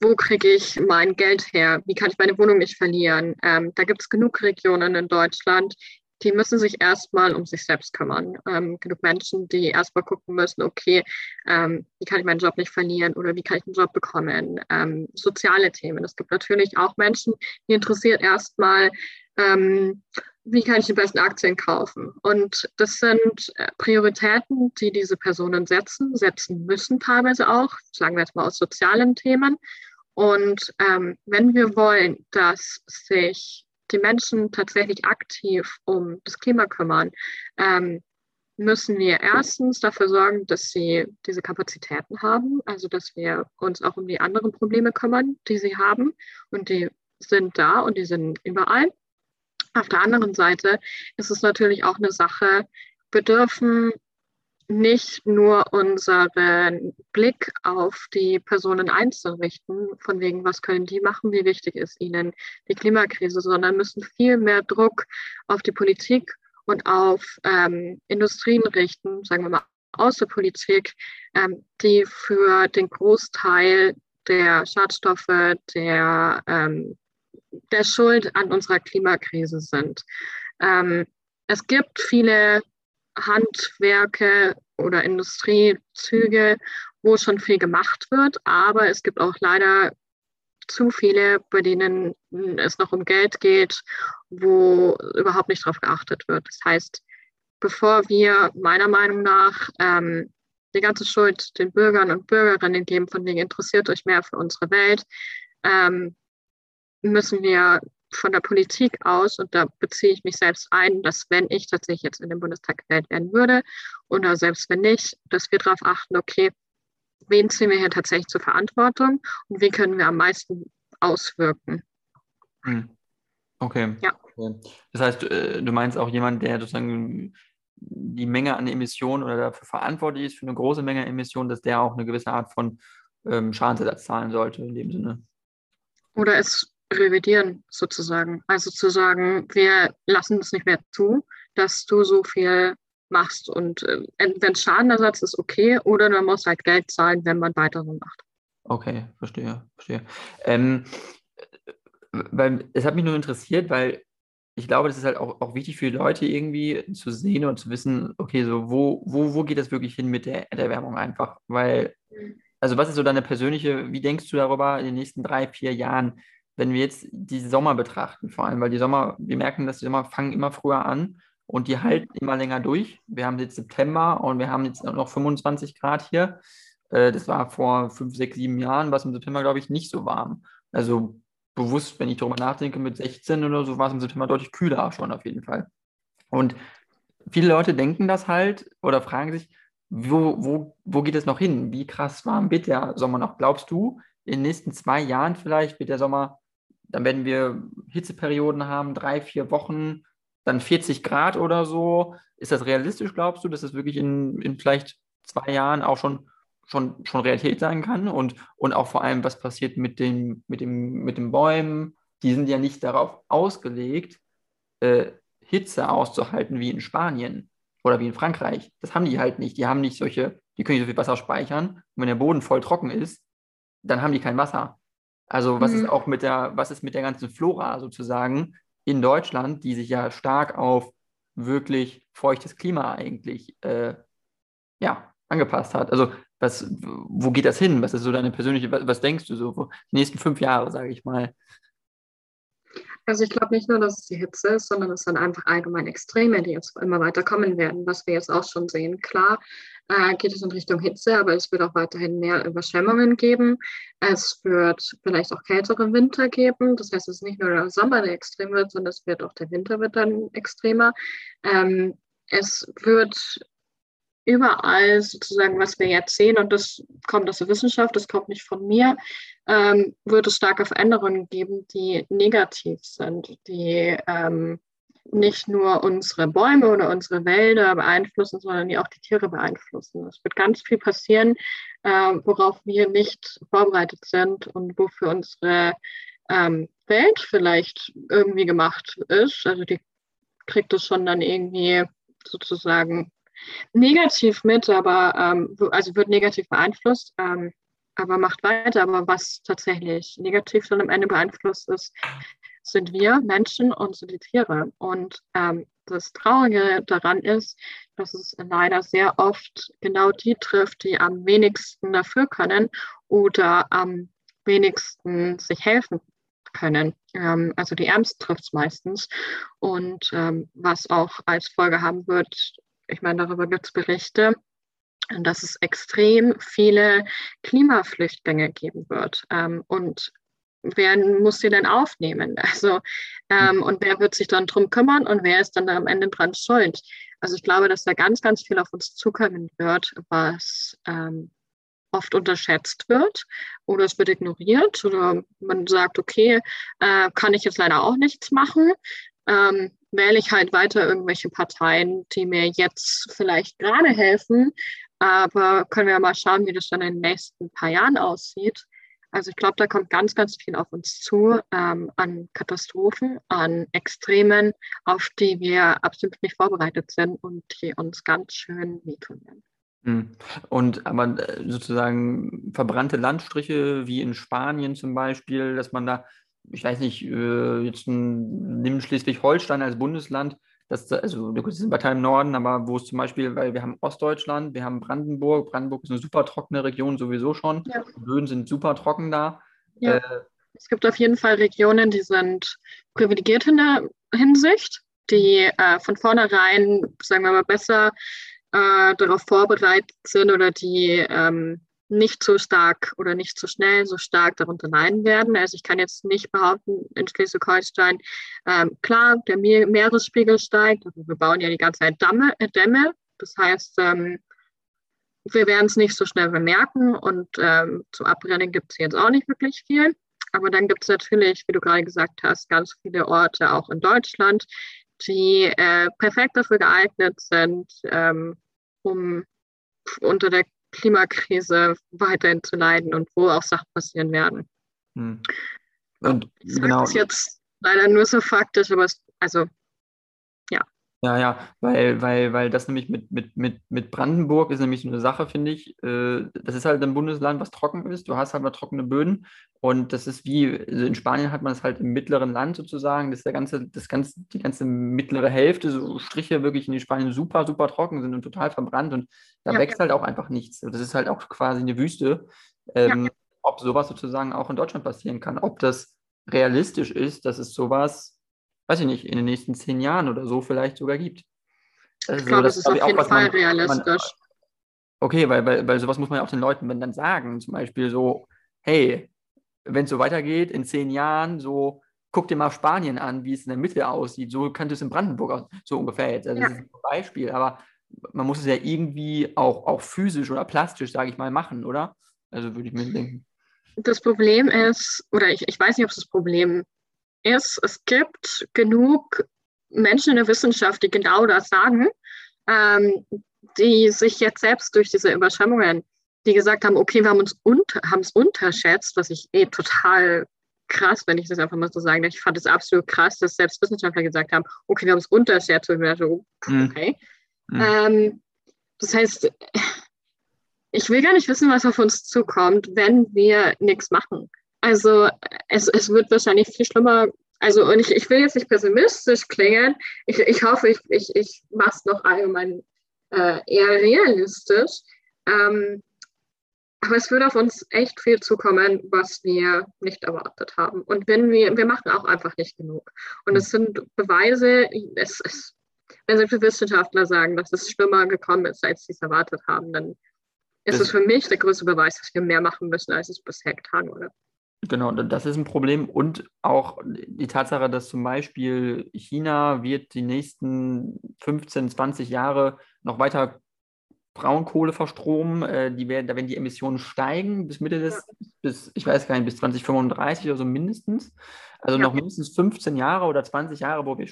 wo kriege ich mein Geld her? Wie kann ich meine Wohnung nicht verlieren? Ähm, da gibt es genug Regionen in Deutschland, die müssen sich erstmal um sich selbst kümmern. Ähm, genug Menschen, die erstmal gucken müssen, okay, ähm, wie kann ich meinen Job nicht verlieren oder wie kann ich einen Job bekommen? Ähm, soziale Themen. Es gibt natürlich auch Menschen, die interessiert erstmal, ähm, wie kann ich die besten Aktien kaufen? Und das sind äh, Prioritäten, die diese Personen setzen, setzen müssen teilweise auch, sagen wir jetzt mal aus sozialen Themen. Und ähm, wenn wir wollen, dass sich die Menschen tatsächlich aktiv um das Klima kümmern, ähm, müssen wir erstens dafür sorgen, dass sie diese Kapazitäten haben, also dass wir uns auch um die anderen Probleme kümmern, die sie haben. Und die sind da und die sind überall. Auf der anderen Seite ist es natürlich auch eine Sache, wir dürfen nicht nur unseren Blick auf die Personen einzeln richten, von wegen, was können die machen, wie wichtig ist ihnen die Klimakrise, sondern müssen viel mehr Druck auf die Politik und auf ähm, Industrien richten, sagen wir mal aus der Politik, ähm, die für den Großteil der Schadstoffe, der ähm, der Schuld an unserer Klimakrise sind. Ähm, es gibt viele Handwerke oder Industriezüge, wo schon viel gemacht wird, aber es gibt auch leider zu viele, bei denen es noch um Geld geht, wo überhaupt nicht darauf geachtet wird. Das heißt, bevor wir meiner Meinung nach ähm, die ganze Schuld den Bürgern und Bürgerinnen geben, von wegen interessiert euch mehr für unsere Welt, ähm, müssen wir von der Politik aus, und da beziehe ich mich selbst ein, dass wenn ich tatsächlich jetzt in den Bundestag gewählt werden würde oder selbst wenn nicht, dass wir darauf achten, okay, wen ziehen wir hier tatsächlich zur Verantwortung und wie können wir am meisten auswirken. Hm. Okay. Ja. Das heißt, äh, du meinst auch jemand, der sozusagen die Menge an Emissionen oder dafür verantwortlich ist für eine große Menge Emissionen, dass der auch eine gewisse Art von ähm, Schadensersatz zahlen sollte in dem Sinne. Oder es revidieren sozusagen. Also zu sagen, wir lassen es nicht mehr zu, dass du so viel machst. Und äh, wenn Schadenersatz ist, okay, oder man muss halt Geld zahlen, wenn man weiter so macht. Okay, verstehe, verstehe. Ähm, weil es hat mich nur interessiert, weil ich glaube, das ist halt auch, auch wichtig für die Leute irgendwie zu sehen und zu wissen, okay, so wo, wo, wo geht das wirklich hin mit der Erderwärmung einfach? Weil, mhm. also was ist so deine persönliche, wie denkst du darüber in den nächsten drei, vier Jahren, wenn wir jetzt die Sommer betrachten, vor allem, weil die Sommer, wir merken, dass die Sommer fangen immer früher an und die halten immer länger durch. Wir haben jetzt September und wir haben jetzt noch 25 Grad hier. Äh, das war vor fünf, sechs, sieben Jahren, war es im September, glaube ich, nicht so warm. Also bewusst, wenn ich darüber nachdenke, mit 16 oder so war es im September deutlich kühler schon auf jeden Fall. Und viele Leute denken das halt oder fragen sich, wo, wo, wo geht es noch hin? Wie krass warm wird der Sommer noch? Glaubst du, in den nächsten zwei Jahren vielleicht wird der Sommer dann werden wir Hitzeperioden haben, drei, vier Wochen, dann 40 Grad oder so. Ist das realistisch, glaubst du, dass das wirklich in, in vielleicht zwei Jahren auch schon, schon, schon Realität sein kann? Und, und auch vor allem, was passiert mit, dem, mit, dem, mit den Bäumen? Die sind ja nicht darauf ausgelegt, äh, Hitze auszuhalten wie in Spanien oder wie in Frankreich. Das haben die halt nicht. Die haben nicht solche, die können nicht so viel Wasser speichern. Und wenn der Boden voll trocken ist, dann haben die kein Wasser. Also was mhm. ist auch mit der, was ist mit der ganzen Flora sozusagen in Deutschland, die sich ja stark auf wirklich feuchtes Klima eigentlich äh, ja, angepasst hat. Also was, wo geht das hin? Was ist so deine persönliche, was, was denkst du so die nächsten fünf Jahre, sage ich mal? Also ich glaube nicht nur, dass es die Hitze ist, sondern es sind einfach allgemein Extreme, die jetzt immer weiter kommen werden, was wir jetzt auch schon sehen. Klar äh, geht es in Richtung Hitze, aber es wird auch weiterhin mehr Überschwemmungen geben. Es wird vielleicht auch kältere Winter geben. Das heißt, es ist nicht nur der Sommer, der extrem wird, sondern es wird auch der Winter wird dann extremer. Ähm, es wird überall sozusagen, was wir jetzt sehen, und das kommt aus der Wissenschaft, das kommt nicht von mir, ähm, wird es starke Veränderungen geben, die negativ sind, die ähm, nicht nur unsere Bäume oder unsere Wälder beeinflussen, sondern die auch die Tiere beeinflussen. Es wird ganz viel passieren, äh, worauf wir nicht vorbereitet sind und wofür unsere ähm, Welt vielleicht irgendwie gemacht ist. Also die kriegt es schon dann irgendwie sozusagen negativ mit, aber ähm, also wird negativ beeinflusst, ähm, aber macht weiter. Aber was tatsächlich negativ dann am Ende beeinflusst ist, sind wir Menschen und sind die Tiere. Und ähm, das Traurige daran ist, dass es leider sehr oft genau die trifft, die am wenigsten dafür können oder am wenigsten sich helfen können. Ähm, also die Ärmsten trifft es meistens. Und ähm, was auch als Folge haben wird, ich meine, darüber gibt es Berichte, dass es extrem viele Klimaflüchtlinge geben wird. Ähm, und wer muss sie denn aufnehmen? Also, ähm, und wer wird sich dann drum kümmern und wer ist dann da am Ende dran schuld? Also ich glaube, dass da ganz, ganz viel auf uns zukommen wird, was ähm, oft unterschätzt wird oder es wird ignoriert oder man sagt, okay, äh, kann ich jetzt leider auch nichts machen. Ähm, wähle ich halt weiter irgendwelche Parteien, die mir jetzt vielleicht gerade helfen, aber können wir mal schauen, wie das dann in den nächsten paar Jahren aussieht. Also ich glaube, da kommt ganz, ganz viel auf uns zu ähm, an Katastrophen, an Extremen, auf die wir absolut nicht vorbereitet sind und die uns ganz schön wehtun werden. Hm. Und aber äh, sozusagen verbrannte Landstriche wie in Spanien zum Beispiel, dass man da, ich weiß nicht, äh, jetzt nimm Schleswig-Holstein als Bundesland, das, also das ist ein Partei im Norden, aber wo es zum Beispiel, weil wir haben Ostdeutschland, wir haben Brandenburg, Brandenburg ist eine super trockene Region sowieso schon, ja. Böden sind super trocken da. Ja. Äh, Es gibt auf jeden Fall Regionen, die sind privilegiert in der Hinsicht, die äh, von vornherein, sagen wir mal, besser äh, darauf vorbereitet sind oder die ähm, nicht so stark oder nicht so schnell so stark darunter leiden werden. Also ich kann jetzt nicht behaupten, in Schleswig-Holstein, ähm, klar, der Meeresspiegel steigt, aber wir bauen ja die ganze Zeit Damme, äh, Dämme. Das heißt, ähm, wir werden es nicht so schnell bemerken und ähm, zum Abbrennen gibt es jetzt auch nicht wirklich viel. Aber dann gibt es natürlich, wie du gerade gesagt hast, ganz viele Orte auch in Deutschland, die äh, perfekt dafür geeignet sind, ähm, um unter der Klimakrise weiterhin zu leiden und wo auch Sachen passieren werden. Hm. Und das genau. ist jetzt leider nur so faktisch, aber es, also ja, ja, weil, weil, weil das nämlich mit, mit, mit, mit Brandenburg ist nämlich so eine Sache, finde ich. Äh, das ist halt ein Bundesland, was trocken ist. Du hast halt mal trockene Böden. Und das ist wie, also in Spanien hat man es halt im mittleren Land sozusagen. Das ist der ganze, das ganze, die ganze mittlere Hälfte, so Striche wirklich in Spanien super, super trocken sind und total verbrannt. Und da ja, wächst halt auch einfach nichts. Das ist halt auch quasi eine Wüste. Ähm, ja. Ob sowas sozusagen auch in Deutschland passieren kann, ob das realistisch ist, dass es sowas weiß ich nicht, in den nächsten zehn Jahren oder so vielleicht sogar gibt. Also, ich glaube, das, das ist auf jeden Fall man, realistisch. Man, okay, weil, weil, weil sowas muss man ja auch den Leuten dann sagen. Zum Beispiel so, hey, wenn es so weitergeht, in zehn Jahren, so, guck dir mal Spanien an, wie es in der Mitte aussieht. So könnte es in Brandenburg aus, so ungefähr jetzt. Also ja. Das ist ein Beispiel, aber man muss es ja irgendwie auch, auch physisch oder plastisch, sage ich mal, machen, oder? Also würde ich mir denken. Das Problem ist, oder ich, ich weiß nicht, ob es das Problem ist, es gibt genug Menschen in der Wissenschaft, die genau das sagen, ähm, die sich jetzt selbst durch diese Überschwemmungen, die gesagt haben, okay, wir haben uns unter, haben es unterschätzt, was ich eh total krass, wenn ich das einfach mal so sagen darf. Ich fand es absolut krass, dass selbst Wissenschaftler gesagt haben, okay, wir haben es unterschätzt. Und ich so, mhm. okay. Mhm. Ähm, das heißt, ich will gar nicht wissen, was auf uns zukommt, wenn wir nichts machen. Also es, es wird wahrscheinlich viel schlimmer. Also und ich, ich will jetzt nicht pessimistisch klingen. Ich, ich hoffe, ich, ich, ich mache es noch allgemein äh, eher realistisch. Ähm, aber es wird auf uns echt viel zukommen, was wir nicht erwartet haben. Und wenn wir, wir machen auch einfach nicht genug. Und es sind Beweise, es, es, wenn selbst Wissenschaftler sagen, dass es schlimmer gekommen ist, als sie es erwartet haben, dann ist es für mich der größte Beweis, dass wir mehr machen müssen, als es bisher getan wurde. Genau, das ist ein Problem und auch die Tatsache, dass zum Beispiel China wird die nächsten 15, 20 Jahre noch weiter Braunkohle verstromen. Äh, die werden, da werden die Emissionen steigen bis Mitte des, ja. bis, ich weiß gar nicht, bis 2035 oder so mindestens. Also ja. noch mindestens 15 Jahre oder 20 Jahre, wo wir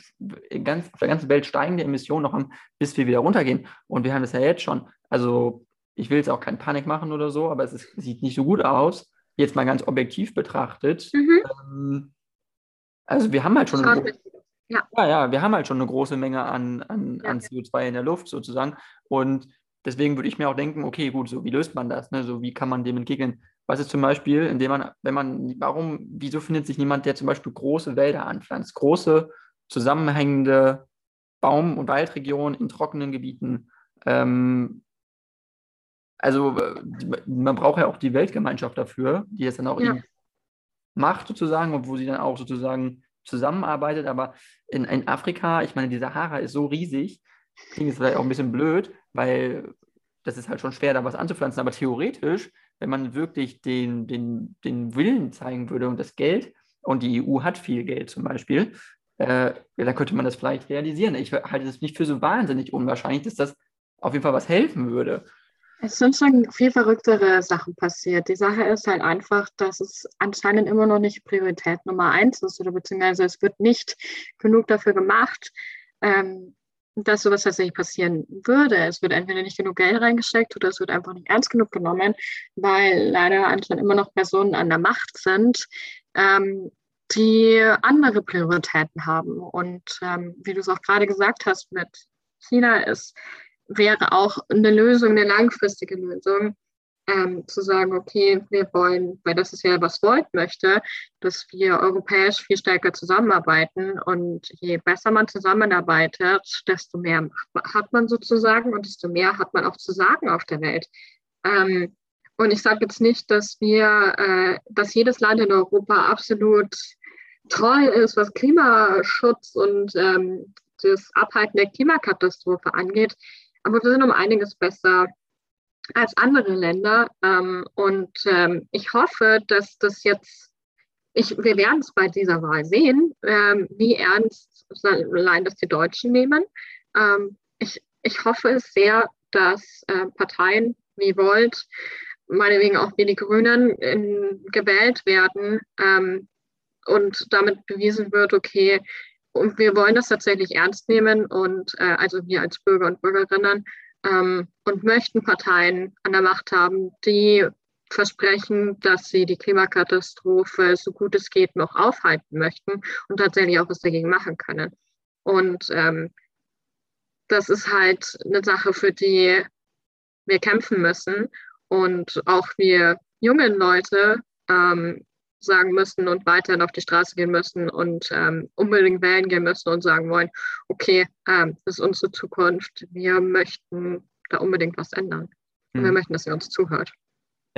ganz, auf der ganzen Welt steigende Emissionen noch haben, bis wir wieder runtergehen. Und wir haben das ja jetzt schon. Also ich will jetzt auch keine Panik machen oder so, aber es ist, sieht nicht so gut aus jetzt mal ganz objektiv betrachtet, mhm. ähm, also wir haben halt schon eine, ja. ja. ja, wir haben halt schon eine große Menge an, an, ja. an CO2 in der Luft sozusagen. Und deswegen würde ich mir auch denken, okay, gut, so wie löst man das? Ne? So wie kann man dem entgegnen? Was ist zum Beispiel, indem man, wenn man, warum, wieso findet sich niemand, der zum Beispiel große Wälder anpflanzt, große zusammenhängende Baum- und Waldregionen in trockenen Gebieten? Ähm, also äh, man braucht ja auch die Weltgemeinschaft dafür, die es dann auch ja. macht sozusagen und wo sie dann auch sozusagen zusammenarbeitet. Aber in, in Afrika, ich meine, die Sahara ist so riesig, klingt jetzt vielleicht auch ein bisschen blöd, weil das ist halt schon schwer, da was anzupflanzen. Aber theoretisch, wenn man wirklich den, den, den Willen zeigen würde und das Geld, und die EU hat viel Geld zum Beispiel, äh, dann könnte man das vielleicht realisieren. Ich halte es nicht für so wahnsinnig unwahrscheinlich, dass das auf jeden Fall was helfen würde. Es sind schon viel verrücktere Sachen passiert. Die Sache ist halt einfach, dass es anscheinend immer noch nicht Priorität Nummer eins ist oder beziehungsweise es wird nicht genug dafür gemacht, ähm, dass sowas tatsächlich passieren würde. Es wird entweder nicht genug Geld reingesteckt oder es wird einfach nicht ernst genug genommen, weil leider anscheinend immer noch Personen an der Macht sind, ähm, die andere Prioritäten haben. Und ähm, wie du es auch gerade gesagt hast, mit China ist wäre auch eine Lösung, eine langfristige Lösung, ähm, zu sagen, okay, wir wollen, weil das ist ja, was Volt möchte, dass wir europäisch viel stärker zusammenarbeiten und je besser man zusammenarbeitet, desto mehr hat man sozusagen und desto mehr hat man auch zu sagen auf der Welt. Ähm, und ich sage jetzt nicht, dass wir, äh, dass jedes Land in Europa absolut toll ist, was Klimaschutz und ähm, das Abhalten der Klimakatastrophe angeht. Aber wir sind um einiges besser als andere Länder. Ähm, und ähm, ich hoffe, dass das jetzt, ich, wir werden es bei dieser Wahl sehen, ähm, wie ernst allein das die Deutschen nehmen. Ähm, ich, ich hoffe es sehr, dass äh, Parteien wie Volt, meinetwegen auch wie die Grünen, in, gewählt werden ähm, und damit bewiesen wird, okay, und wir wollen das tatsächlich ernst nehmen und äh, also wir als Bürger und Bürgerinnen ähm, und möchten Parteien an der Macht haben, die versprechen, dass sie die Klimakatastrophe so gut es geht noch aufhalten möchten und tatsächlich auch was dagegen machen können. Und ähm, das ist halt eine Sache, für die wir kämpfen müssen und auch wir jungen Leute ähm, sagen müssen und weiterhin auf die Straße gehen müssen und ähm, unbedingt wählen gehen müssen und sagen wollen, okay, ähm, das ist unsere Zukunft, wir möchten da unbedingt was ändern. Und wir hm. möchten, dass ihr uns zuhört.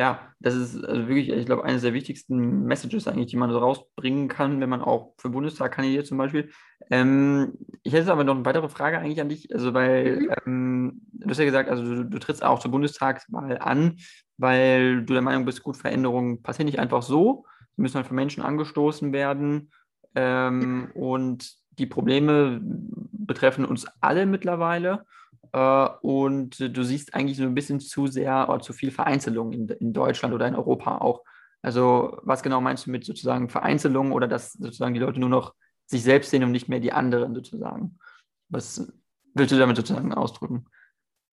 Ja, das ist also wirklich, ich glaube, eines der wichtigsten Messages eigentlich, die man so rausbringen kann, wenn man auch für Bundestag kandidiert zum Beispiel. Ähm, ich hätte aber noch eine weitere Frage eigentlich an dich, also weil mhm. ähm, du hast ja gesagt, also du, du, trittst auch zur Bundestagswahl an, weil du der Meinung bist, gut, Veränderungen passieren nicht einfach so, müssen halt von Menschen angestoßen werden ähm, und die Probleme betreffen uns alle mittlerweile. Äh, und du siehst eigentlich so ein bisschen zu sehr oder zu viel Vereinzelung in, in Deutschland oder in Europa auch. Also was genau meinst du mit sozusagen Vereinzelung oder dass sozusagen die Leute nur noch sich selbst sehen und nicht mehr die anderen sozusagen? Was willst du damit sozusagen ausdrücken?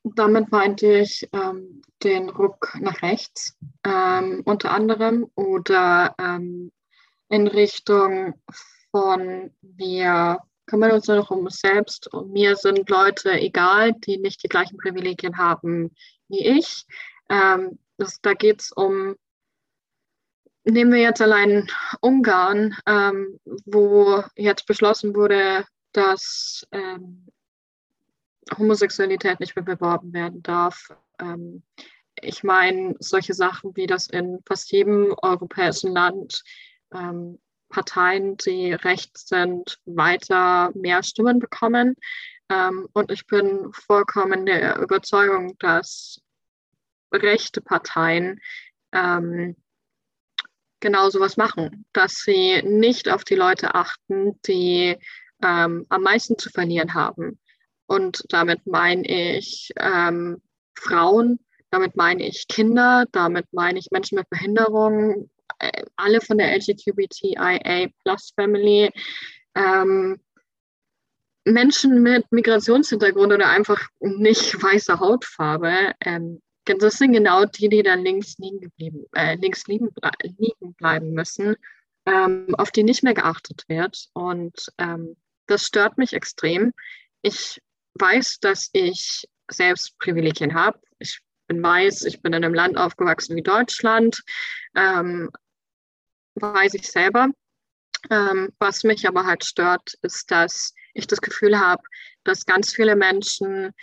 Damit meinte ich ähm, den Ruck nach rechts ähm, unter anderem oder ähm, in Richtung von wir kümmern uns nur noch um uns selbst und mir sind Leute egal, die nicht die gleichen Privilegien haben wie ich. Ähm, das, da geht es um, nehmen wir jetzt allein Ungarn, ähm, wo jetzt beschlossen wurde, dass ähm, Homosexualität nicht mehr beworben werden darf. Ähm, ich meine, solche Sachen wie das in fast jedem europäischen Land ähm, Parteien, die rechts sind, weiter mehr Stimmen bekommen. Ähm, und ich bin vollkommen der Überzeugung, dass rechte Parteien ähm, genau sowas machen, dass sie nicht auf die Leute achten, die ähm, am meisten zu verlieren haben. Und damit meine ich ähm, Frauen, damit meine ich Kinder, damit meine ich Menschen mit Behinderungen, äh, alle von der LGBTIA Plus Family, ähm, Menschen mit Migrationshintergrund oder einfach nicht weißer Hautfarbe, ähm, das sind genau die, die dann links liegen geblieben, äh, links liegen, liegen bleiben müssen, ähm, auf die nicht mehr geachtet wird. Und ähm, das stört mich extrem. Ich weiß, dass ich selbst Privilegien habe. Ich bin weiß, ich bin in einem Land aufgewachsen wie Deutschland. Ähm, weiß ich selber. Ähm, was mich aber halt stört, ist, dass ich das Gefühl habe, dass ganz viele Menschen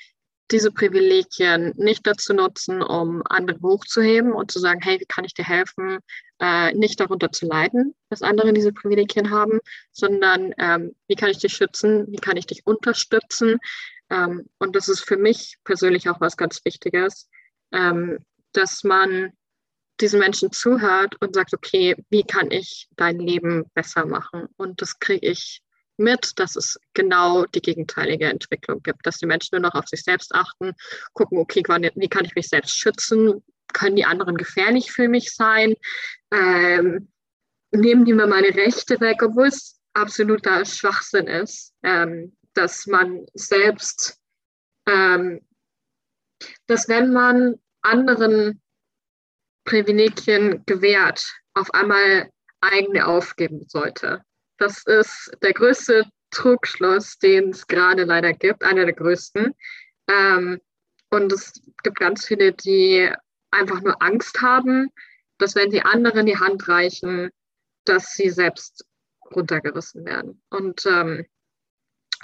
diese Privilegien nicht dazu nutzen, um andere hochzuheben und zu sagen, hey, wie kann ich dir helfen, äh, nicht darunter zu leiden, dass andere diese Privilegien haben, sondern ähm, wie kann ich dich schützen, wie kann ich dich unterstützen. Ähm, und das ist für mich persönlich auch was ganz Wichtiges, ähm, dass man diesen Menschen zuhört und sagt, okay, wie kann ich dein Leben besser machen? Und das kriege ich mit, dass es genau die gegenteilige Entwicklung gibt, dass die Menschen nur noch auf sich selbst achten, gucken, okay, wie kann ich mich selbst schützen? Können die anderen gefährlich für mich sein? Ähm, nehmen die mir meine Rechte weg, obwohl es absoluter Schwachsinn ist, ähm, dass man selbst, ähm, dass wenn man anderen Privilegien gewährt, auf einmal eigene aufgeben sollte. Das ist der größte Trugschluss, den es gerade leider gibt, einer der größten. Ähm, und es gibt ganz viele, die einfach nur Angst haben, dass wenn sie anderen die Hand reichen, dass sie selbst runtergerissen werden. Und ähm,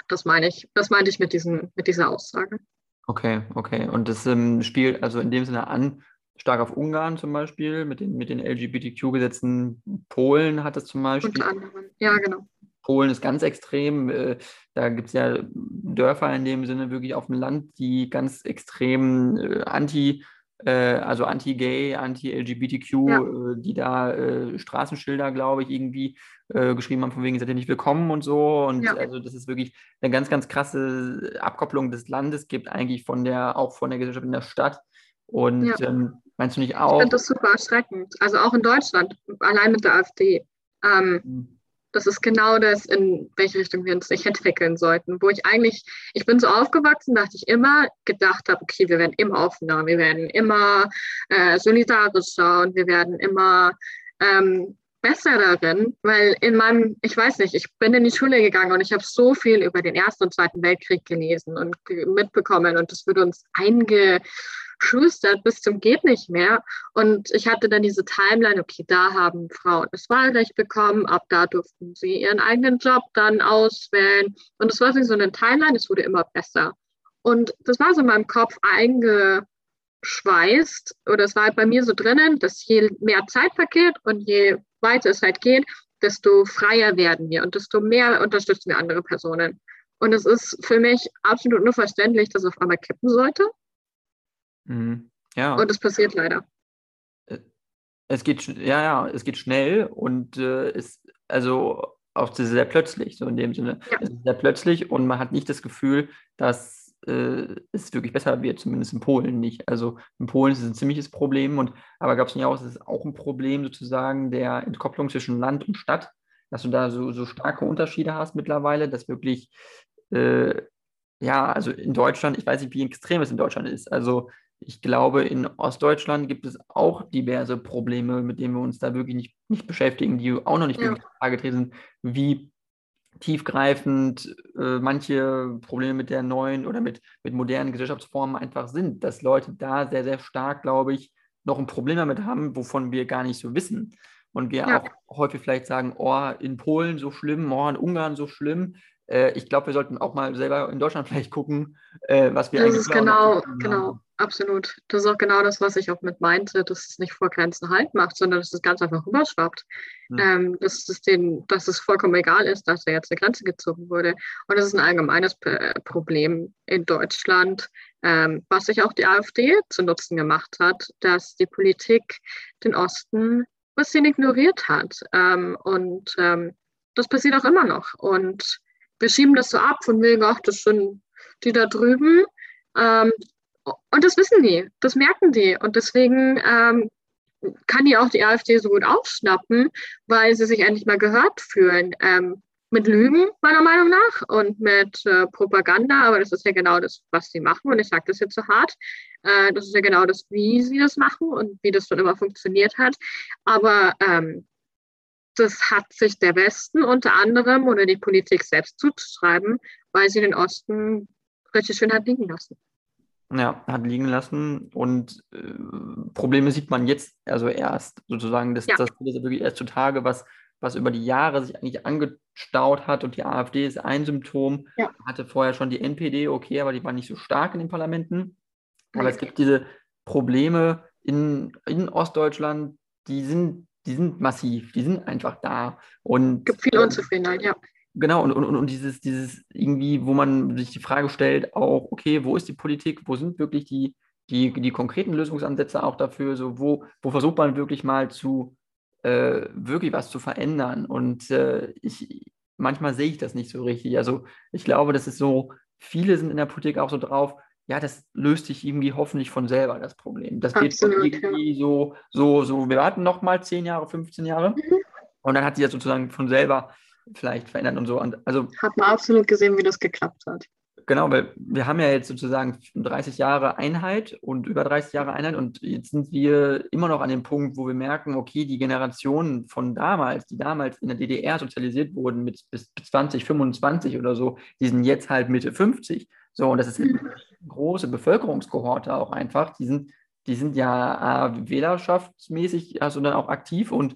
das meine ich, das meinte ich mit, diesen, mit dieser Aussage. Okay, okay. Und das ähm, spielt also in dem Sinne an, stark auf Ungarn zum Beispiel, mit den, mit den LGBTQ-Gesetzen. Polen hat es zum Beispiel. Unter anderem, ja, genau. Polen ist ganz extrem. Äh, da gibt es ja Dörfer in dem Sinne wirklich auf dem Land, die ganz extrem äh, anti- äh, also anti-gay, anti-LGBTQ, ja. die da Straßenschilder, glaube ich, irgendwie geschrieben haben, von wegen seid ihr nicht willkommen und so. Und ja. also das ist wirklich eine ganz, ganz krasse Abkopplung des Landes gibt, eigentlich von der, auch von der Gesellschaft in der Stadt. Und ja. ähm, meinst du nicht auch? Ich finde das super erschreckend. Also auch in Deutschland, allein mit der AfD. Ähm, mhm das ist genau das, in welche Richtung wir uns nicht entwickeln sollten. Wo ich eigentlich, ich bin so aufgewachsen, dass ich immer gedacht habe, okay, wir werden immer offener, wir werden immer äh, solidarischer und wir werden immer ähm, besser darin, weil in meinem, ich weiß nicht, ich bin in die Schule gegangen und ich habe so viel über den Ersten und Zweiten Weltkrieg gelesen und mitbekommen und das wird uns einge geschustert bis zum geht nicht mehr. Und ich hatte dann diese Timeline, okay, da haben Frauen das Wahlrecht bekommen, ab da durften sie ihren eigenen Job dann auswählen. Und es war so eine Timeline, es wurde immer besser. Und das war so in meinem Kopf eingeschweißt oder es war halt bei mir so drinnen, dass je mehr Zeit vergeht und je weiter es halt geht, desto freier werden wir und desto mehr unterstützen wir andere Personen. Und es ist für mich absolut nur verständlich, dass es auf einmal kippen sollte. Mhm. Ja. Und es passiert leider. Äh, es geht, ja, ja, es geht schnell und äh, ist also auch sehr plötzlich, so in dem Sinne. Ja. Es ist sehr plötzlich und man hat nicht das Gefühl, dass äh, es wirklich besser wird, zumindest in Polen nicht. Also in Polen ist es ein ziemliches Problem und aber gab es nicht auch, es ist auch ein Problem sozusagen der Entkopplung zwischen Land und Stadt, dass du da so, so starke Unterschiede hast mittlerweile, dass wirklich äh, ja, also in Deutschland, ich weiß nicht, wie extrem es in Deutschland ist. Also ich glaube, in Ostdeutschland gibt es auch diverse Probleme, mit denen wir uns da wirklich nicht, nicht beschäftigen, die auch noch nicht ja. wirklich Frage sind, wie tiefgreifend äh, manche Probleme mit der neuen oder mit, mit modernen Gesellschaftsformen einfach sind, dass Leute da sehr, sehr stark, glaube ich, noch ein Problem damit haben, wovon wir gar nicht so wissen. Und wir ja. auch häufig vielleicht sagen, oh, in Polen so schlimm, oh, in Ungarn so schlimm. Äh, ich glaube, wir sollten auch mal selber in Deutschland vielleicht gucken, äh, was wir das eigentlich ist genau, genau. Absolut. Das ist auch genau das, was ich auch mit meinte, dass es nicht vor Grenzen Halt macht, sondern dass es ganz einfach rüberschwappt. Mhm. Ähm, dass, es den, dass es vollkommen egal ist, dass da jetzt eine Grenze gezogen wurde. Und das ist ein allgemeines P Problem in Deutschland, ähm, was sich auch die AfD zu Nutzen gemacht hat, dass die Politik den Osten ein bisschen ignoriert hat. Ähm, und ähm, das passiert auch immer noch. Und wir schieben das so ab von wegen, ach, das sind die da drüben. Ähm, und das wissen die, das merken die. Und deswegen ähm, kann die auch die AfD so gut aufschnappen, weil sie sich endlich mal gehört fühlen. Ähm, mit Lügen, meiner Meinung nach, und mit äh, Propaganda, aber das ist ja genau das, was sie machen. Und ich sage das jetzt so hart. Äh, das ist ja genau das, wie sie das machen und wie das schon immer funktioniert hat. Aber ähm, das hat sich der Westen unter anderem oder die Politik selbst zuzuschreiben, weil sie den Osten richtig schön hat liegen lassen. Ja, hat liegen lassen und äh, Probleme sieht man jetzt also erst sozusagen, das, ja. das ist wirklich erst zutage, was, was über die Jahre sich eigentlich angestaut hat und die AfD ist ein Symptom, ja. hatte vorher schon die NPD, okay, aber die war nicht so stark in den Parlamenten, aber es gibt diese Probleme in, in Ostdeutschland, die sind, die sind massiv, die sind einfach da und es gibt viele Unzufriedenheit, ja. Genau, und, und, und dieses, dieses irgendwie, wo man sich die Frage stellt, auch, okay, wo ist die Politik, wo sind wirklich die, die, die konkreten Lösungsansätze auch dafür, so wo, wo versucht man wirklich mal zu, äh, wirklich was zu verändern. Und äh, ich, manchmal sehe ich das nicht so richtig. Also ich glaube, das ist so, viele sind in der Politik auch so drauf, ja, das löst sich irgendwie hoffentlich von selber, das Problem. Das Absolut, geht irgendwie ja. so, so, so, wir warten noch mal 10 Jahre, 15 Jahre. Mhm. Und dann hat sich das sozusagen von selber vielleicht verändert und so. Und also, hat man absolut gesehen, wie das geklappt hat. Genau, weil wir haben ja jetzt sozusagen 30 Jahre Einheit und über 30 Jahre Einheit und jetzt sind wir immer noch an dem Punkt, wo wir merken, okay, die Generationen von damals, die damals in der DDR sozialisiert wurden mit bis 20, 25 oder so, die sind jetzt halt Mitte 50. So, und das ist eine große Bevölkerungskohorte auch einfach. Die sind, die sind ja äh, wählerschaftsmäßig also dann auch aktiv und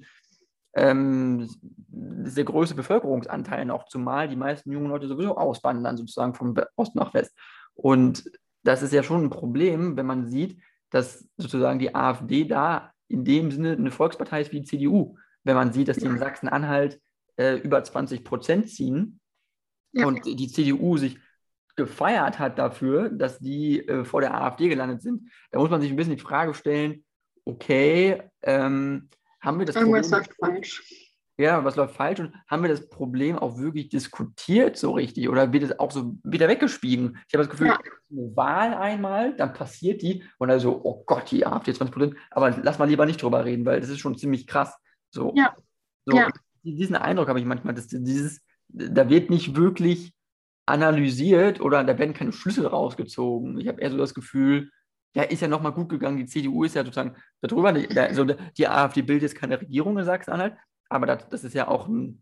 ähm, der größte Bevölkerungsanteil noch, zumal die meisten jungen Leute sowieso auswandern, sozusagen von Ost nach West. Und das ist ja schon ein Problem, wenn man sieht, dass sozusagen die AfD da in dem Sinne eine Volkspartei ist wie die CDU. Wenn man sieht, dass die in Sachsen-Anhalt äh, über 20 Prozent ziehen ja. und die CDU sich gefeiert hat dafür, dass die äh, vor der AfD gelandet sind, da muss man sich ein bisschen die Frage stellen, okay, ähm, haben wir das Irgendwas Problem, läuft falsch. Ja, was läuft falsch und haben wir das Problem auch wirklich diskutiert so richtig oder wird es auch so wieder weggespiegen? Ich habe das Gefühl, ja. eine Wahl einmal, dann passiert die und dann so, oh Gott, die AfD 20 Prozent, aber lass mal lieber nicht drüber reden, weil das ist schon ziemlich krass. So, ja. so ja. diesen Eindruck habe ich manchmal, dass dieses, da wird nicht wirklich analysiert oder da werden keine Schlüssel rausgezogen. Ich habe eher so das Gefühl, ja, ist ja nochmal gut gegangen. Die CDU ist ja sozusagen darüber. Also die AfD bildet jetzt keine Regierung in Sachsen-Anhalt, aber das, das, ist ja auch ein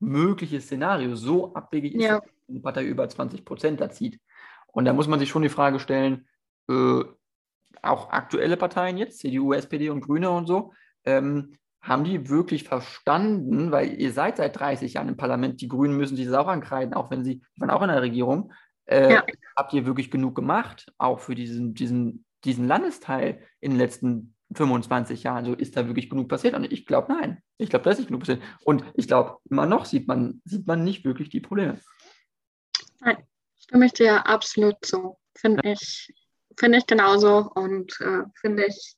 mögliches Szenario. So abwegig ist, ja. dass eine Partei über 20 Prozent da zieht. Und da muss man sich schon die Frage stellen, äh, auch aktuelle Parteien jetzt, CDU, SPD und Grüne und so, ähm, haben die wirklich verstanden, weil ihr seid seit 30 Jahren im Parlament, die Grünen müssen sich das auch ankreiden, auch wenn sie, die waren auch in der Regierung. Äh, ja. Habt ihr wirklich genug gemacht, auch für diesen, diesen, diesen Landesteil in den letzten 25 Jahren? So ist da wirklich genug passiert? Und ich glaube, nein. Ich glaube, da ist nicht genug passiert. Und ich glaube, immer noch sieht man, sieht man nicht wirklich die Probleme. Nein, stimme ich dir absolut zu. Finde ja. ich, finde ich genauso und äh, finde ich,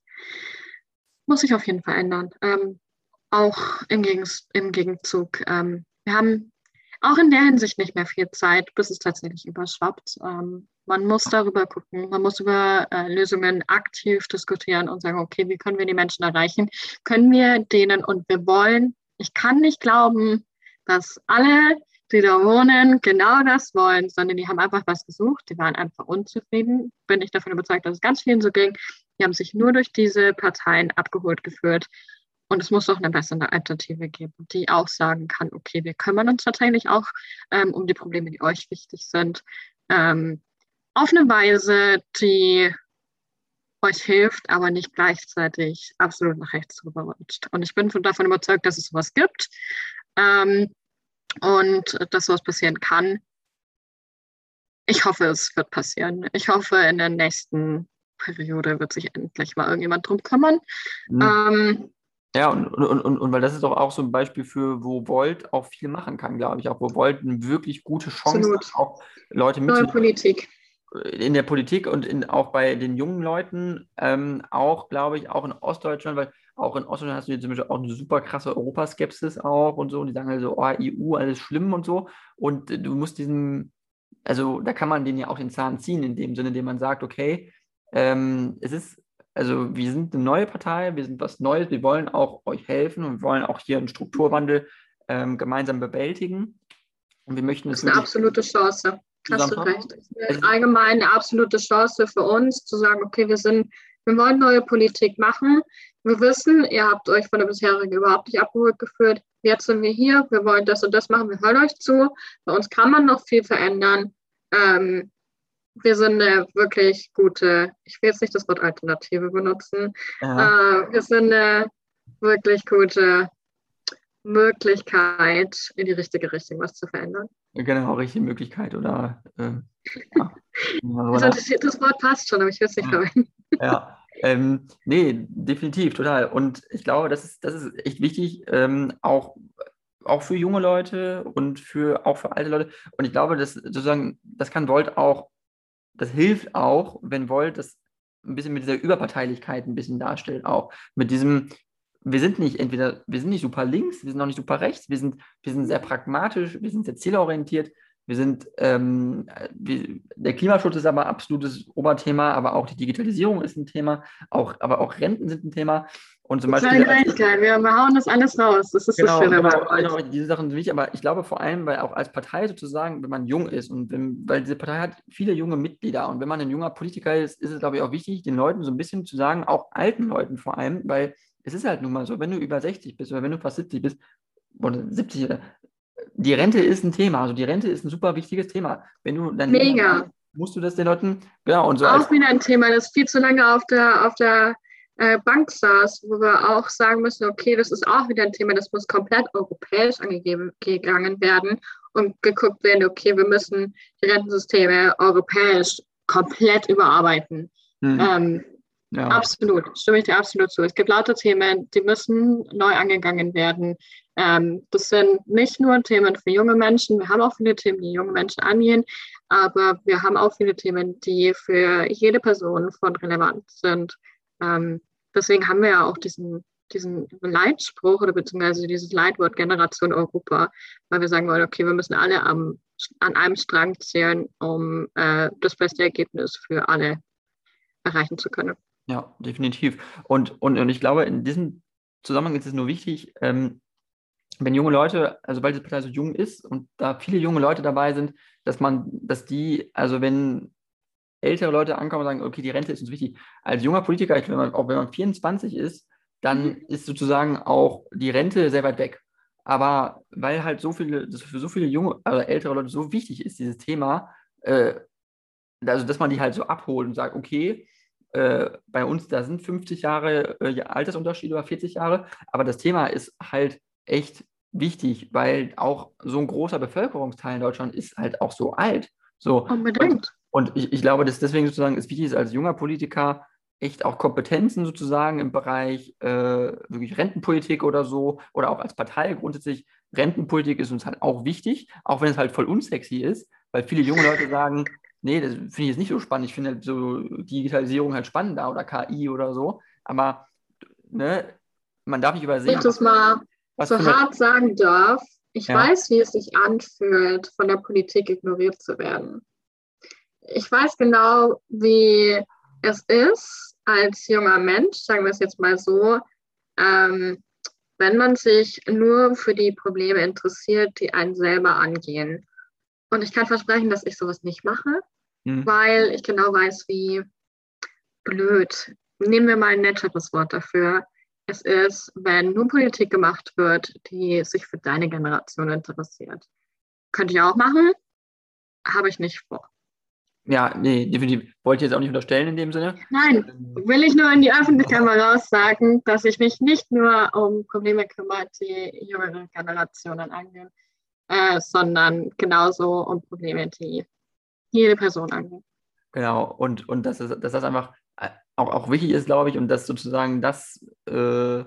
muss sich auf jeden Fall ändern. Ähm, auch im, Gegens im Gegenzug. Ähm, wir haben auch in der Hinsicht nicht mehr viel Zeit, bis es tatsächlich überschwappt. Ähm, man muss darüber gucken, man muss über äh, Lösungen aktiv diskutieren und sagen, okay, wie können wir die Menschen erreichen? Können wir denen und wir wollen, ich kann nicht glauben, dass alle, die da wohnen, genau das wollen, sondern die haben einfach was gesucht, die waren einfach unzufrieden. Bin ich davon überzeugt, dass es ganz vielen so ging. Die haben sich nur durch diese Parteien abgeholt geführt. Und es muss auch eine bessere Alternative geben, die auch sagen kann, okay, wir kümmern uns tatsächlich auch ähm, um die Probleme, die euch wichtig sind. Ähm, auf eine Weise, die euch hilft, aber nicht gleichzeitig absolut nach rechts rüberrutscht. Und ich bin davon überzeugt, dass es sowas gibt ähm, und dass sowas passieren kann. Ich hoffe, es wird passieren. Ich hoffe, in der nächsten Periode wird sich endlich mal irgendjemand drum kümmern. Mhm. Ähm, ja, und, und, und, und weil das ist doch auch so ein Beispiel für, wo Volt auch viel machen kann, glaube ich. Auch wo Volt eine wirklich gute Chance Absolut. hat, auch Leute mitzunehmen. Politik. In der Politik und in, auch bei den jungen Leuten, ähm, auch, glaube ich, auch in Ostdeutschland, weil auch in Ostdeutschland hast du jetzt zum Beispiel auch eine super krasse Europaskepsis auch und so. Und die sagen halt so, oh, EU, alles schlimm und so. Und du musst diesen, also da kann man den ja auch den Zahn ziehen, in dem Sinne, indem man sagt, okay, ähm, es ist, also wir sind eine neue Partei, wir sind was Neues, wir wollen auch euch helfen und wir wollen auch hier einen Strukturwandel ähm, gemeinsam bewältigen. Und wir möchten das ist eine absolute Chance. Hast du recht. Das ist eine allgemein eine absolute Chance für uns zu sagen, okay, wir sind, wir wollen neue Politik machen. Wir wissen, ihr habt euch von der bisherigen überhaupt nicht abgeholt geführt. Jetzt sind wir hier, wir wollen das und das machen, wir hören euch zu. Bei uns kann man noch viel verändern. Ähm, wir sind eine wirklich gute, ich will jetzt nicht das Wort Alternative benutzen, äh, wir sind eine wirklich gute Möglichkeit, in die richtige Richtung was zu verändern. Genau, richtige Möglichkeit oder. Äh, ja. [laughs] also das, das, Wort passt schon, aber ich will es nicht verwenden. [laughs] Ja, ähm, nee, definitiv, total. Und ich glaube, das ist, das ist echt wichtig, ähm, auch, auch für junge Leute und für, auch für alte Leute. Und ich glaube, dass sozusagen, das kann Volt auch das hilft auch, wenn Volt das ein bisschen mit dieser Überparteilichkeit ein bisschen darstellt, auch mit diesem, wir sind nicht entweder, wir sind nicht super links, wir sind auch nicht super rechts, wir sind, wir sind sehr pragmatisch, wir sind sehr zielorientiert, wir sind, ähm, wir, der Klimaschutz ist aber absolutes Oberthema, aber auch die Digitalisierung ist ein Thema, auch, aber auch Renten sind ein Thema. Und zum Beispiel. Kleinigkeit, wir hauen das alles raus. Das ist genau, so schön. Genau, genau, diese Sachen sind wichtig, aber ich glaube vor allem, weil auch als Partei sozusagen, wenn man jung ist und wenn, weil diese Partei hat viele junge Mitglieder und wenn man ein junger Politiker ist, ist es, glaube ich, auch wichtig, den Leuten so ein bisschen zu sagen, auch alten Leuten vor allem, weil es ist halt nun mal so, wenn du über 60 bist oder wenn du fast 70 bist oder 70 die Rente ist ein Thema. Also die Rente ist ein super wichtiges Thema. Wenn du dann Mega. musst du das den Leuten, genau, und so. Auch wieder ein Thema, das viel zu lange auf der, auf der äh, Bank saß, wo wir auch sagen müssen, okay, das ist auch wieder ein Thema, das muss komplett europäisch angegeben gegangen werden und geguckt werden, okay, wir müssen die Rentensysteme europäisch komplett überarbeiten. Mhm. Ähm, Ja. Absolut, stimme ich dir absolut zu. Es gibt lauter Themen, die müssen neu angegangen werden. Ähm, das sind nicht nur Themen für junge Menschen, wir haben auch viele Themen, die junge Menschen angehen, aber wir haben auch viele Themen, die für jede Person von Relevanz sind. Ähm, deswegen haben wir ja auch diesen, diesen Leitspruch oder beziehungsweise dieses Leitwort Generation Europa, weil wir sagen wollen, okay, wir müssen alle am, an einem Strang zählen, um äh, das beste Ergebnis für alle erreichen zu können. Ja, definitiv. Und, und, und ich glaube, in diesem Zusammenhang ist es nur wichtig, ähm, wenn junge Leute, also weil die Partei so jung ist und da viele junge Leute dabei sind, dass man, dass die, also wenn ältere Leute ankommen und sagen, okay, die Rente ist uns wichtig. Als junger Politiker, wenn man, auch wenn man 24 ist, dann mhm. ist sozusagen auch die Rente sehr weit weg. Aber weil halt so viele, das für so viele junge, also ältere Leute so wichtig ist, dieses Thema, äh, also dass man die halt so abholt und sagt, okay, äh, bei uns, da sind 50 Jahre äh, Altersunterschied oder 40 Jahre, aber das Thema ist halt echt wichtig, weil auch so ein großer Bevölkerungsteil in Deutschland ist halt auch so alt. So. Unbedingt. Und, und ich, ich glaube, dass deswegen sozusagen es wichtig ist, als junger Politiker echt auch Kompetenzen sozusagen im Bereich äh, wirklich Rentenpolitik oder so oder auch als Partei grundsätzlich Rentenpolitik ist uns halt auch wichtig, auch wenn es halt voll unsexy ist, weil viele junge Leute [laughs] sagen, nee, das finde ich jetzt nicht so spannend, ich finde halt so Digitalisierung halt spannender oder KI oder so, aber ne, man darf nicht übersehen. Das mal was so hart sagen darf, ich ja. weiß, wie es sich anfühlt, von der Politik ignoriert zu werden. Ich weiß genau, wie es ist, als junger Mensch, sagen wir es jetzt mal so, ähm, wenn man sich nur für die Probleme interessiert, die einen selber angehen. Und ich kann versprechen, dass ich sowas nicht mache, mhm. weil ich genau weiß, wie blöd. Nehmen wir mal ein netteres Wort dafür es ist, wenn nur Politik gemacht wird, die sich für deine Generation interessiert. Könnte ich auch machen, habe ich nicht vor. Ja, nee, definitiv. Wollte ich jetzt auch nicht unterstellen in dem Sinne. Nein, will ich nur in die Öffentlichkeit mal raussagen, dass ich mich nicht nur um Probleme kümmere, die jüngere Generationen angehen, äh, sondern genauso um Probleme, die jede Person angehen. Genau, und, und dass, es, dass das einfach auch, auch wichtig ist, glaube ich, und dass sozusagen das, äh,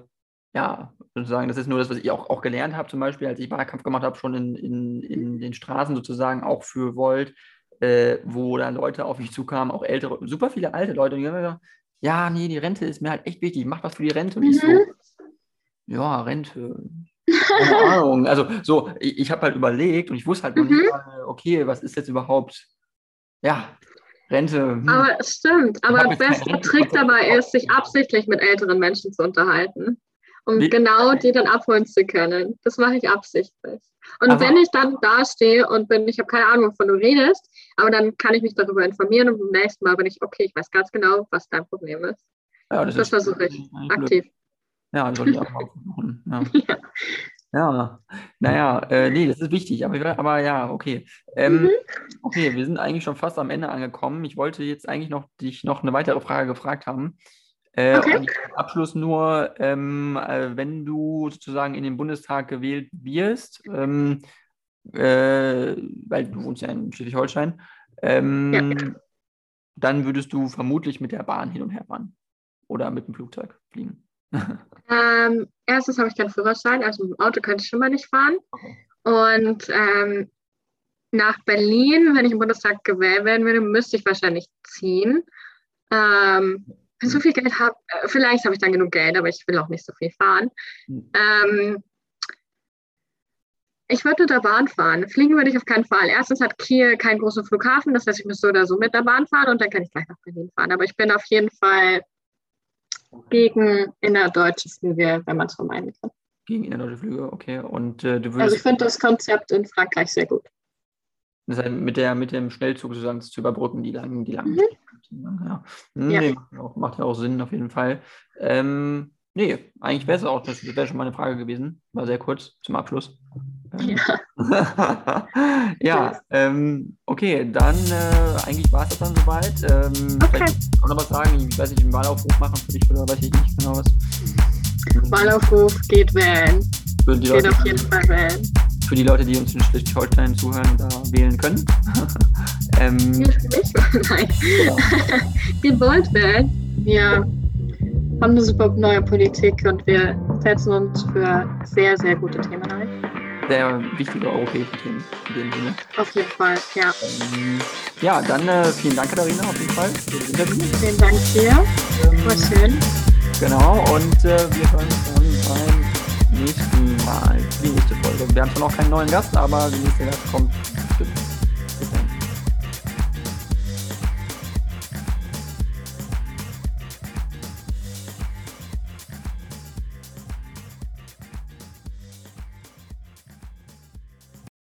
ja, sozusagen, das ist nur das, was ich auch, auch gelernt habe, zum Beispiel, als ich Wahlkampf gemacht habe, schon in, in, in den Straßen sozusagen, auch für Volt, äh, wo dann Leute auf mich zukamen, auch ältere, super viele alte Leute, die haben gesagt, ja, nee, die Rente ist mir halt echt wichtig, mach was für die Rente. Und mhm. ich so, mhm. ja, Rente. Keine [laughs] Ahnung. Also so, ich, ich habe halt überlegt und ich wusste halt mhm. nicht, okay, was ist jetzt überhaupt, ja, Rente. Hm. Aber es stimmt. Aber der beste Trick dabei ist, sich absichtlich mit älteren Menschen zu unterhalten, um Wie? genau die dann abholen zu können. Das mache ich absichtlich. Und also, wenn ich dann da stehe und bin, ich habe keine Ahnung, wovon du redest, aber dann kann ich mich darüber informieren und beim nächsten Mal bin ich, okay, ich weiß ganz genau, was dein Problem ist. Ja, das, das versuche ich aktiv. Ja, soll ich auch mal machen. Ja. [laughs] ja. Ja, naja, äh, nee, das ist wichtig, aber, aber ja, okay. Ähm, mhm. Okay, wir sind eigentlich schon fast am Ende angekommen. Ich wollte jetzt eigentlich noch dich noch eine weitere Frage gefragt haben. Äh, okay. Abschluss nur, ähm, äh, wenn du sozusagen in den Bundestag gewählt wirst, ähm, äh, weil du wohnst ja in Schleswig-Holstein, ähm, ja. dann würdest du vermutlich mit der Bahn hin und her fahren oder mit dem Flugzeug fliegen. Ähm, erstens habe ich keinen Führerschein, also mit dem Auto könnte ich schon mal nicht fahren. Und ähm, nach Berlin, wenn ich im Bundestag gewählt werden würde, müsste ich wahrscheinlich ziehen. Ähm, wenn so viel Geld habe, äh, vielleicht habe ich dann genug Geld, aber ich will auch nicht so viel fahren. Ähm, ich würde mit der Bahn fahren. Fliegen würde ich auf keinen Fall. Erstens hat Kiel keinen großen Flughafen, das heißt, ich müsste so oder so mit der Bahn fahren und dann kann ich gleich nach Berlin fahren. Aber ich bin auf jeden Fall gegen innerdeutsche Flüge, wenn man es vermeiden kann. Gegen innerdeutsche Flüge, okay. Und äh, du würdest. Also ich finde das Konzept in Frankreich sehr gut. Das heißt, mit, der, mit dem Schnellzug sozusagen zu überbrücken, die langen, die langen. Mhm. Ja. Hm, ja. Nee, macht, ja auch Sinn auf jeden Fall. Ähm, nee, eigentlich wäre es auch, das wäre schon mal eine Frage gewesen. War sehr kurz zum Abschluss. Ja, [laughs] ja ähm, okay, dann äh, eigentlich war es das dann soweit. Ähm, okay. Vielleicht auch noch was sagen, ich weiß nicht, einen Wahlaufruf machen für dich oder weiß ich nicht genau was. Wahlaufruf geht wählen. Geht Leute, auf jeden Fall wählen. Für die Leute, die uns in Schleswig-Holstein zuhören, da wählen können. [laughs] ähm, Nicht für mich? [laughs] Nein. Genau. Ihr wollt wählen? Wir haben eine super neue Politik und wir setzen uns für sehr, sehr gute Themen ein. Sehr wichtige europäische Themen in dem Sinne. Auf jeden Fall, ja. Ähm, ja, dann äh, vielen Dank, Katharina, auf jeden Fall für das Interview. Vielen Dank dir. War schön. Genau, und äh, wir hören uns dann beim nächsten Mal, die nächste Folge. Wir haben zwar noch keinen neuen Gast, aber die nächste Gast kommt bestimmt.